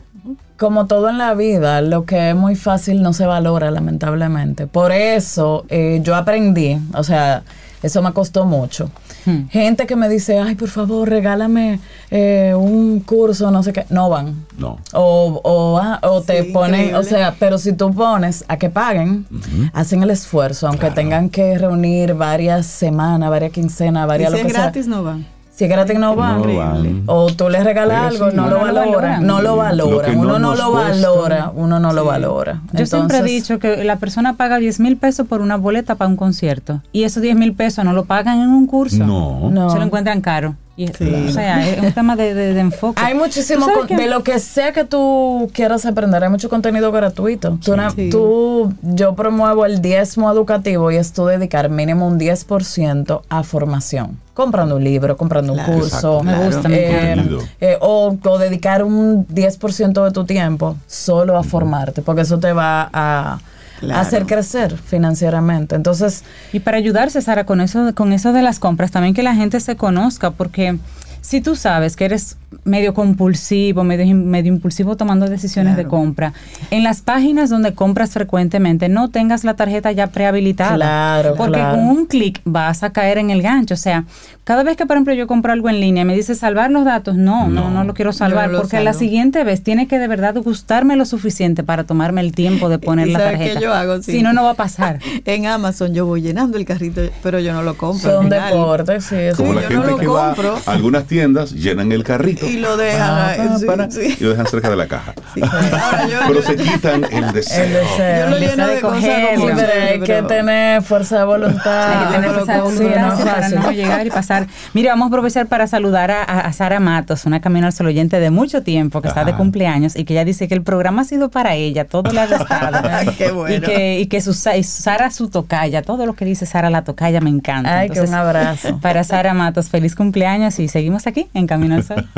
Como todo en la vida, lo que es muy fácil no se valora, lamentablemente. Por eso eh, yo aprendí, o sea, eso me costó mucho. Hmm. Gente que me dice, ay, por favor, regálame eh, un curso, no sé qué, no van. No. O, o, ah, o te Sí, ponen, o sea, pero si tú pones a que paguen, hacen el esfuerzo, aunque tengan que reunir varias semanas, varias quincenas, Y varias si lo es sea. gratis, no van. Si es gratis no van. No van. O tú les regalas Sí, algo, sí. no, lo No lo valoran. No lo Lo valoran. no uno no lo cuesta. valora. Uno no lo valora. Yo siempre he dicho que la persona paga 10 mil pesos por una boleta para un concierto y esos 10 mil pesos no lo pagan en un curso. No. No. Se lo encuentran caro. Y, O sea, es un tema de, de- de enfoque. Hay muchísimo, ¿Tú sabes con- que- de lo que sea que tú quieras aprender, hay mucho contenido gratuito. Tú, na- Sí. tú- yo promuevo el diezmo educativo y es tú dedicar mínimo un 10% a formación. Comprando un libro, comprando Claro. un curso. Exacto. Me gusta, me eh, eh, o, o dedicar un 10% de tu tiempo solo a formarte, porque eso te va a, Claro. hacer crecer financieramente. Entonces, Y para ayudarse, Sara, con eso, con eso de las compras, también que la gente se conozca, porque si tú sabes que eres medio compulsivo, medio, medio impulsivo tomando decisiones de compra, en las páginas donde compras frecuentemente no tengas la tarjeta ya prehabilitada. Claro, Porque claro. con un clic vas a caer en el gancho. O sea, cada vez que, por ejemplo, yo compro algo en línea me dice salvar los datos, no, no, No. no, lo quiero salvar, no lo porque la salvo. siguiente vez tiene que de verdad gustarme lo suficiente para tomarme el tiempo de poner ¿Y la sabes qué tarjeta. yo hago? Sí. Si no, no va a pasar. En Amazon yo voy llenando el carrito, pero yo no lo compro. son deportes, sí. eso Como Sí, la yo gente no lo que compro. va a algunas tiendas, llenan el carrito Y lo dejan. pa, ahí, pa, sí, para, sí. y lo dejan cerca de la caja. Ahora yo- Pero se quitan el deseo. El deseo. Yo lo lleno de cosas coger, como Sí, pero hay que tener fuerza de voluntad. Hay que tener fuerza de voluntad para no llegar y pasar. Mira, vamos a aprovechar para saludar a, a- a Sara Matos, una Camino al Sol oyente de mucho tiempo, que está de cumpleaños y que ella dice que el programa ha sido para ella, todo le ha gustado. Ay, qué bueno. Y que, y que su, y Sara su tocaya, todo lo que dice Sara la tocaya me encanta. Ay, que un abrazo. Para Sara Matos, feliz cumpleaños y seguimos aquí en Camino al Sol.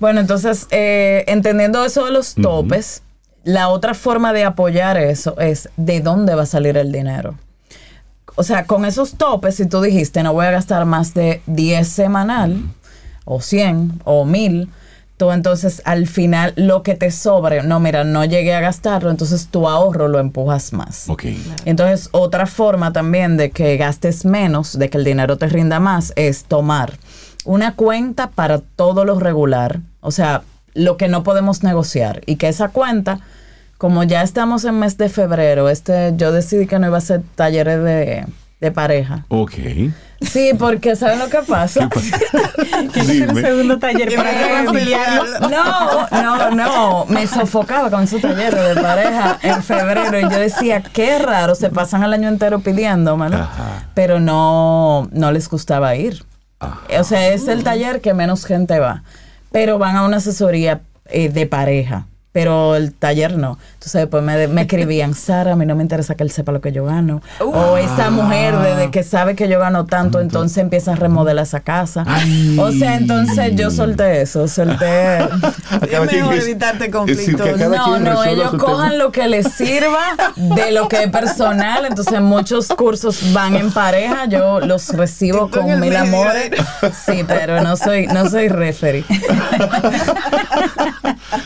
Bueno, entonces, eh, entendiendo eso de los topes, la otra forma de apoyar eso es de dónde va a salir el dinero. O sea, con esos topes, si tú dijiste no voy a gastar más de 10 semanal, o 100, o 1000, tú entonces al final lo que te sobre, no, mira, no llegué a gastarlo, entonces tu ahorro lo empujas más. Ok. Entonces, otra forma también de que gastes menos, de que el dinero te rinda más, es tomar una cuenta para todo lo regular, o sea, lo que no podemos negociar, y que esa cuenta, como ya estamos en mes de febrero, este, yo decidí que no iba a hacer talleres de, de pareja. Ok. Sí, porque ¿saben lo que pasa? Quiero hacer un segundo taller para. No, no, no, me sofocaba con esos talleres de pareja en febrero y yo decía, qué raro, se pasan el año entero pidiéndomelo, Ajá. pero no, no les gustaba ir. Ajá. O sea, es el taller que menos gente va, pero van a una asesoría eh, de pareja. Pero el taller no. Entonces después me, me escribían, Sara, a mí no me interesa que él sepa lo que yo gano. O esa mujer desde que sabe que yo gano tanto, entonces empieza a remodelar esa casa. O sea, entonces yo solté eso, solté... Mejor evitarte conflictos. No, no, ellos cojan tema. lo que les sirva de lo que es personal. Entonces, muchos cursos van en pareja. Yo los recibo con mil medio, amores. ¿eh? Sí, pero no soy, no soy referee.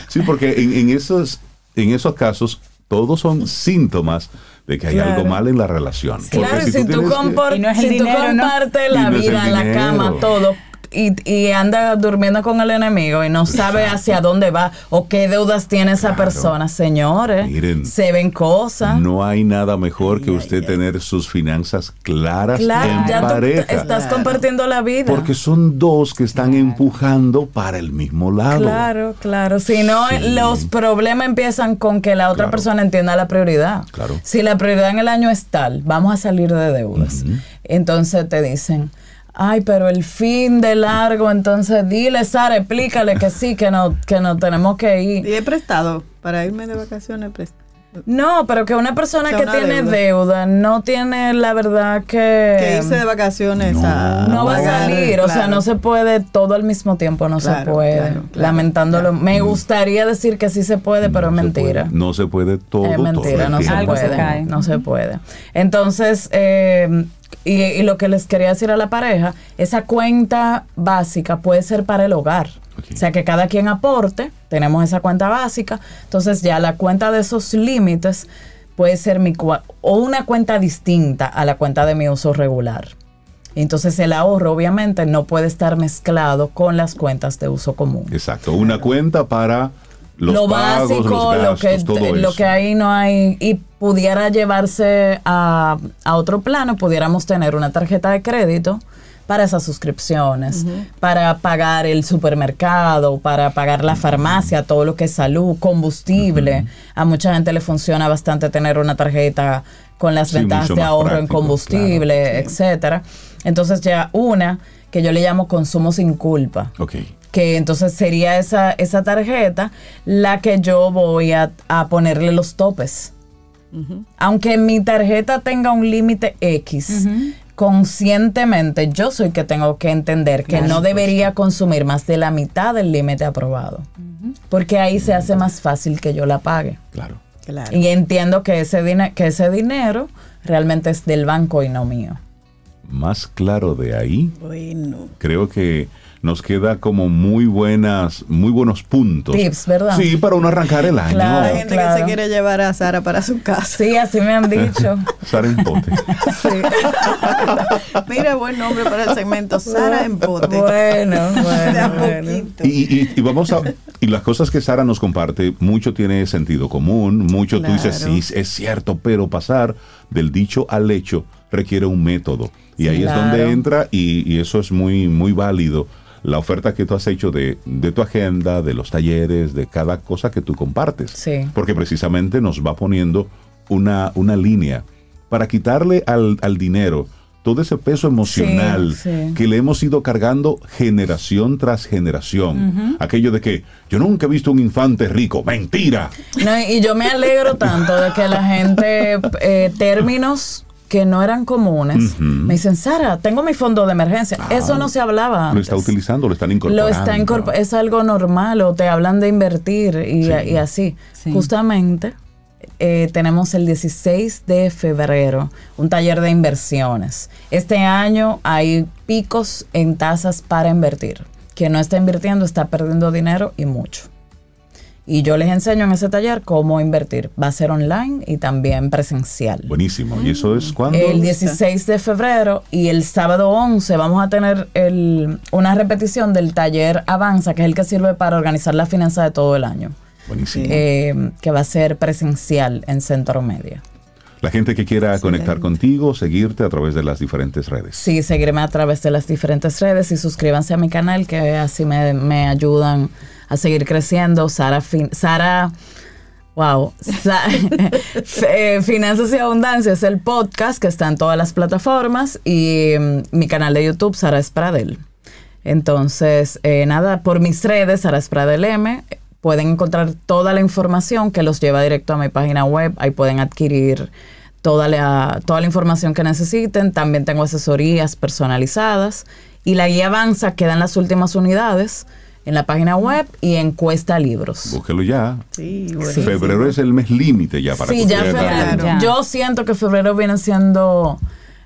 Sí, porque en, en esos, en esos casos todos son síntomas de que hay Claro. algo mal en la relación. Claro, si, tú, compor- no si tú compartes la no vida, la cama, todo. Y, y anda durmiendo con el enemigo y no sabe hacia dónde va o qué deudas tiene esa Claro. persona, señores. Miren, se ven cosas. No hay nada mejor que usted tener sus finanzas claras Claro, en ya pareja. estás compartiendo la vida. Porque son dos que están empujando para el mismo lado. Claro, claro. Si no, Sí. los problemas empiezan con que la otra Claro. persona entienda la prioridad. Claro. Si la prioridad en el año es tal, vamos a salir de deudas. Entonces te dicen, ay, pero el fin de largo, entonces dile, Sara, explícale que sí, que no, que no tenemos que ir. Y he prestado para irme de vacaciones. prest- No, pero que una persona O sea, que una tiene deuda. deuda. no tiene la verdad que... Que irse de vacaciones no. a. no va a salir, o sea, no se puede todo al mismo tiempo, no se puede. claro, claro, Lamentándolo. claro. Me gustaría decir que sí se puede, pero es No se mentira. puede- no se puede todo. es todo mentira, el no se tiempo. Algo se puede. cae. No se puede. Entonces, eh, y, y lo que les quería decir a la pareja, esa cuenta básica puede ser para el hogar. O sea, que cada quien aporte, tenemos esa cuenta básica, entonces ya la cuenta de esos límites puede ser mi o una cuenta distinta a la cuenta de mi uso regular. Entonces el ahorro obviamente no puede estar mezclado con las cuentas de uso común. Exacto. Una cuenta para los lo pagos, básico, los lo gastos, que todo lo eso. que ahí no hay y pudiera llevarse a, a otro plano, pudiéramos tener una tarjeta de crédito para esas suscripciones, para pagar el supermercado, para pagar la farmacia, todo lo que es salud, combustible. A mucha gente le funciona bastante tener una tarjeta con las Sí, ventajas de ahorro en combustible, claro, sí. etcétera. Entonces ya una que yo le llamo consumo sin culpa. Ok. Que entonces sería esa, esa tarjeta la que yo voy a, a ponerle los topes. Aunque mi tarjeta tenga un límite X, conscientemente yo soy que tengo que entender que no debería consumir más de la mitad del límite aprobado. Porque ahí se hace más fácil que yo la pague. Claro. Claro. Y entiendo que ese, que ese dinero realmente es del banco y no mío. Más claro de ahí, Bueno. creo que nos queda como muy buenas, muy buenos puntos. Tips, ¿verdad? Sí, para uno arrancar el año. Claro. Hay gente que claro. se quiere llevar a Sara para su casa. Sí, así me han dicho. Sara en pote. Mira, buen nombre para el segmento. Sara en pote. bueno, bueno, bueno. Y, y- y vamos a y las cosas que Sara nos comparte mucho tiene sentido común mucho tú dices Claro. sí es cierto pero pasar del dicho al hecho requiere un método y ahí es Claro. donde entra y, y eso es muy muy válido la oferta que tú has hecho de, de tu agenda de los talleres de cada cosa que tú compartes Sí. porque precisamente nos va poniendo una, una línea para quitarle al, al dinero todo ese peso emocional Sí, sí. que le hemos ido cargando generación tras generación. Aquello de que yo nunca he visto un infante rico. Mentira. No, y yo me alegro tanto de que la gente, eh, términos que no eran comunes, me dicen, Sara, tengo mi fondo de emergencia. Eso no se hablaba Lo antes. está utilizando, lo están Lo incorporando. está incorpor- es algo normal o te hablan de invertir y, Sí. y así. Sí. Justamente eh, tenemos el 16 de febrero un taller de inversiones. Este año hay picos en tasas para invertir. Quien no está invirtiendo está perdiendo dinero y mucho. Y yo les enseño en ese taller cómo invertir. Va a ser online y también presencial. Buenísimo. ¿Y eso es cuando? El 16 de febrero y el sábado 11 vamos a tener el- una repetición del taller Avanza, que es el que sirve para organizar la finanza de todo el año, Buenísimo. eh, que va a ser presencial en Centro Media. La gente que quiera conectar contigo, seguirte a través de las diferentes redes. Sí, seguirme a través de las diferentes redes y suscríbanse a mi canal, que así me, me ayudan a seguir creciendo. Sara, Fin- Sara Wow. Eh, Finanzas y Abundancia es el podcast que está en todas las plataformas y mm, mi canal de YouTube, Sara Espradel. Entonces, eh, nada, por mis redes, Sara Espradel M, pueden encontrar toda la información que los lleva directo a mi página web. Ahí pueden adquirir toda la, toda la información que necesiten. También tengo asesorías personalizadas. Y la guía avanza, quedan las últimas unidades en la página web y en Cuesta Libros. Búsquelo ya. Sí, bueno. Febrero es el mes límite ya para Sí, que ya febrero. Yo siento que febrero viene siendo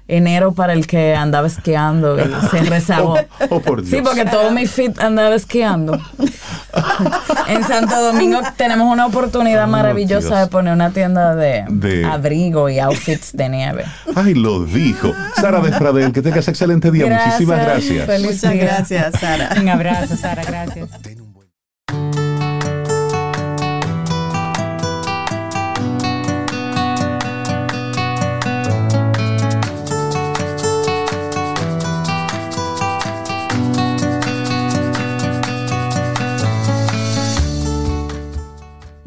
enero para el que andaba esquiando y se rezagó. Oh, oh, por Sí, porque todo mi fit andaba esquiando. en Santo Domingo tenemos una oportunidad Oh, maravillosa Dios. de poner una tienda de, De- abrigo y outfits de nieve. Ay, lo dijo. Sara Despradel, que tengas excelente día. Muchísimas gracias. Feliz Muchas día. gracias, Sara. Un abrazo, Sara, gracias.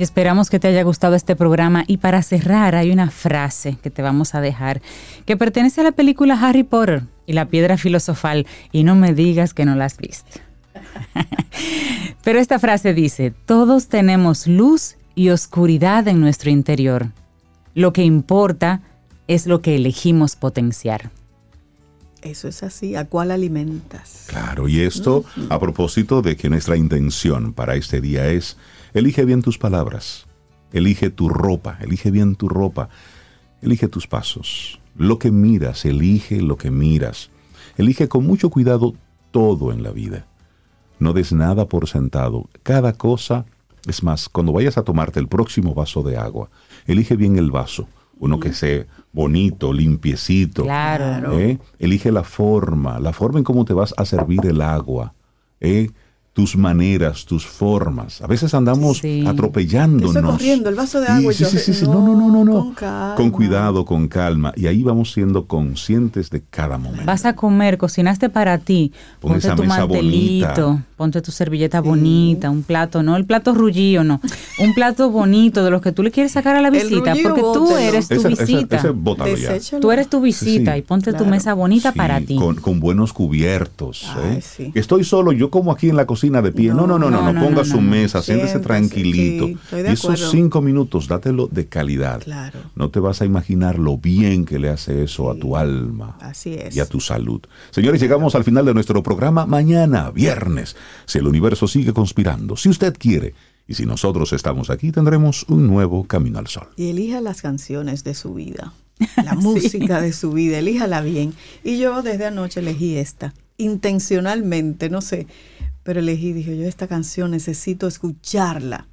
Y esperamos que te haya gustado este programa. Y para cerrar, hay una frase que te vamos a dejar que pertenece a la película Harry Potter y la piedra filosofal. Y no me digas que no la has visto. Pero esta frase dice, todos tenemos luz y oscuridad en nuestro interior. Lo que importa es lo que elegimos potenciar. Eso es así. ¿A cuál alimentas? Claro, y esto a propósito de que nuestra intención para este día es, elige bien tus palabras, elige tu ropa, elige bien tu ropa, elige tus pasos, lo que miras, elige lo que miras, elige con mucho cuidado todo en la vida. No des nada por sentado, cada cosa, es más, cuando vayas a tomarte el próximo vaso de agua, elige bien el vaso, uno que sea bonito, limpiecito, Claro. ¿eh? Elige la forma, la forma en cómo te vas a servir el agua, ¿eh? Tus maneras, tus formas. A veces andamos Sí. atropellándonos. Eso corriendo, el vaso de Y- agua y sí, yo- sí, sí, sí. no, No, no, no, con calma. Con cuidado, con calma. Y ahí vamos siendo conscientes de cada momento. Vas a comer, cocinaste para ti, Pon ponte esa tu mesa mantelito, bonita. Ponte tu servilleta bonita, un plato, no el plato rullido, no. Un plato bonito de los que tú le quieres sacar a la visita, porque tú eres tu Ese- visita. ese. Tú eres tu visita Sí, y ponte tu mesa bonita Sí, para ti. Con, con buenos cubiertos. Ay, ¿eh? sí. Estoy solo, yo como aquí en la cocina de pie. No, no, no, no, no, no, ponga no, su mesa, siéntese Siéntese, tranquilito. sí, estoy de y esos cinco minutos, dátelo de calidad. Claro. No te vas a imaginar lo bien que le hace eso a tu alma Así es. y a tu salud. Señores, llegamos al final de nuestro programa mañana, viernes. Si el universo sigue conspirando, si usted quiere, y si nosotros estamos aquí, tendremos un nuevo Camino al Sol. Y elija las canciones de su vida, la música de su vida, elíjala bien. Y yo desde anoche elegí esta, intencionalmente, no sé, pero elegí, dije yo, esta canción necesito escucharla.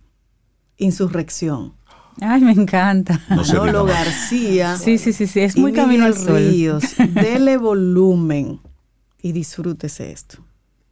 Insurrección. Ay, me encanta. No más. García. Sí, sí, sí, sí, es muy camino al sol. Ríos. Dele volumen y disfrútese esto.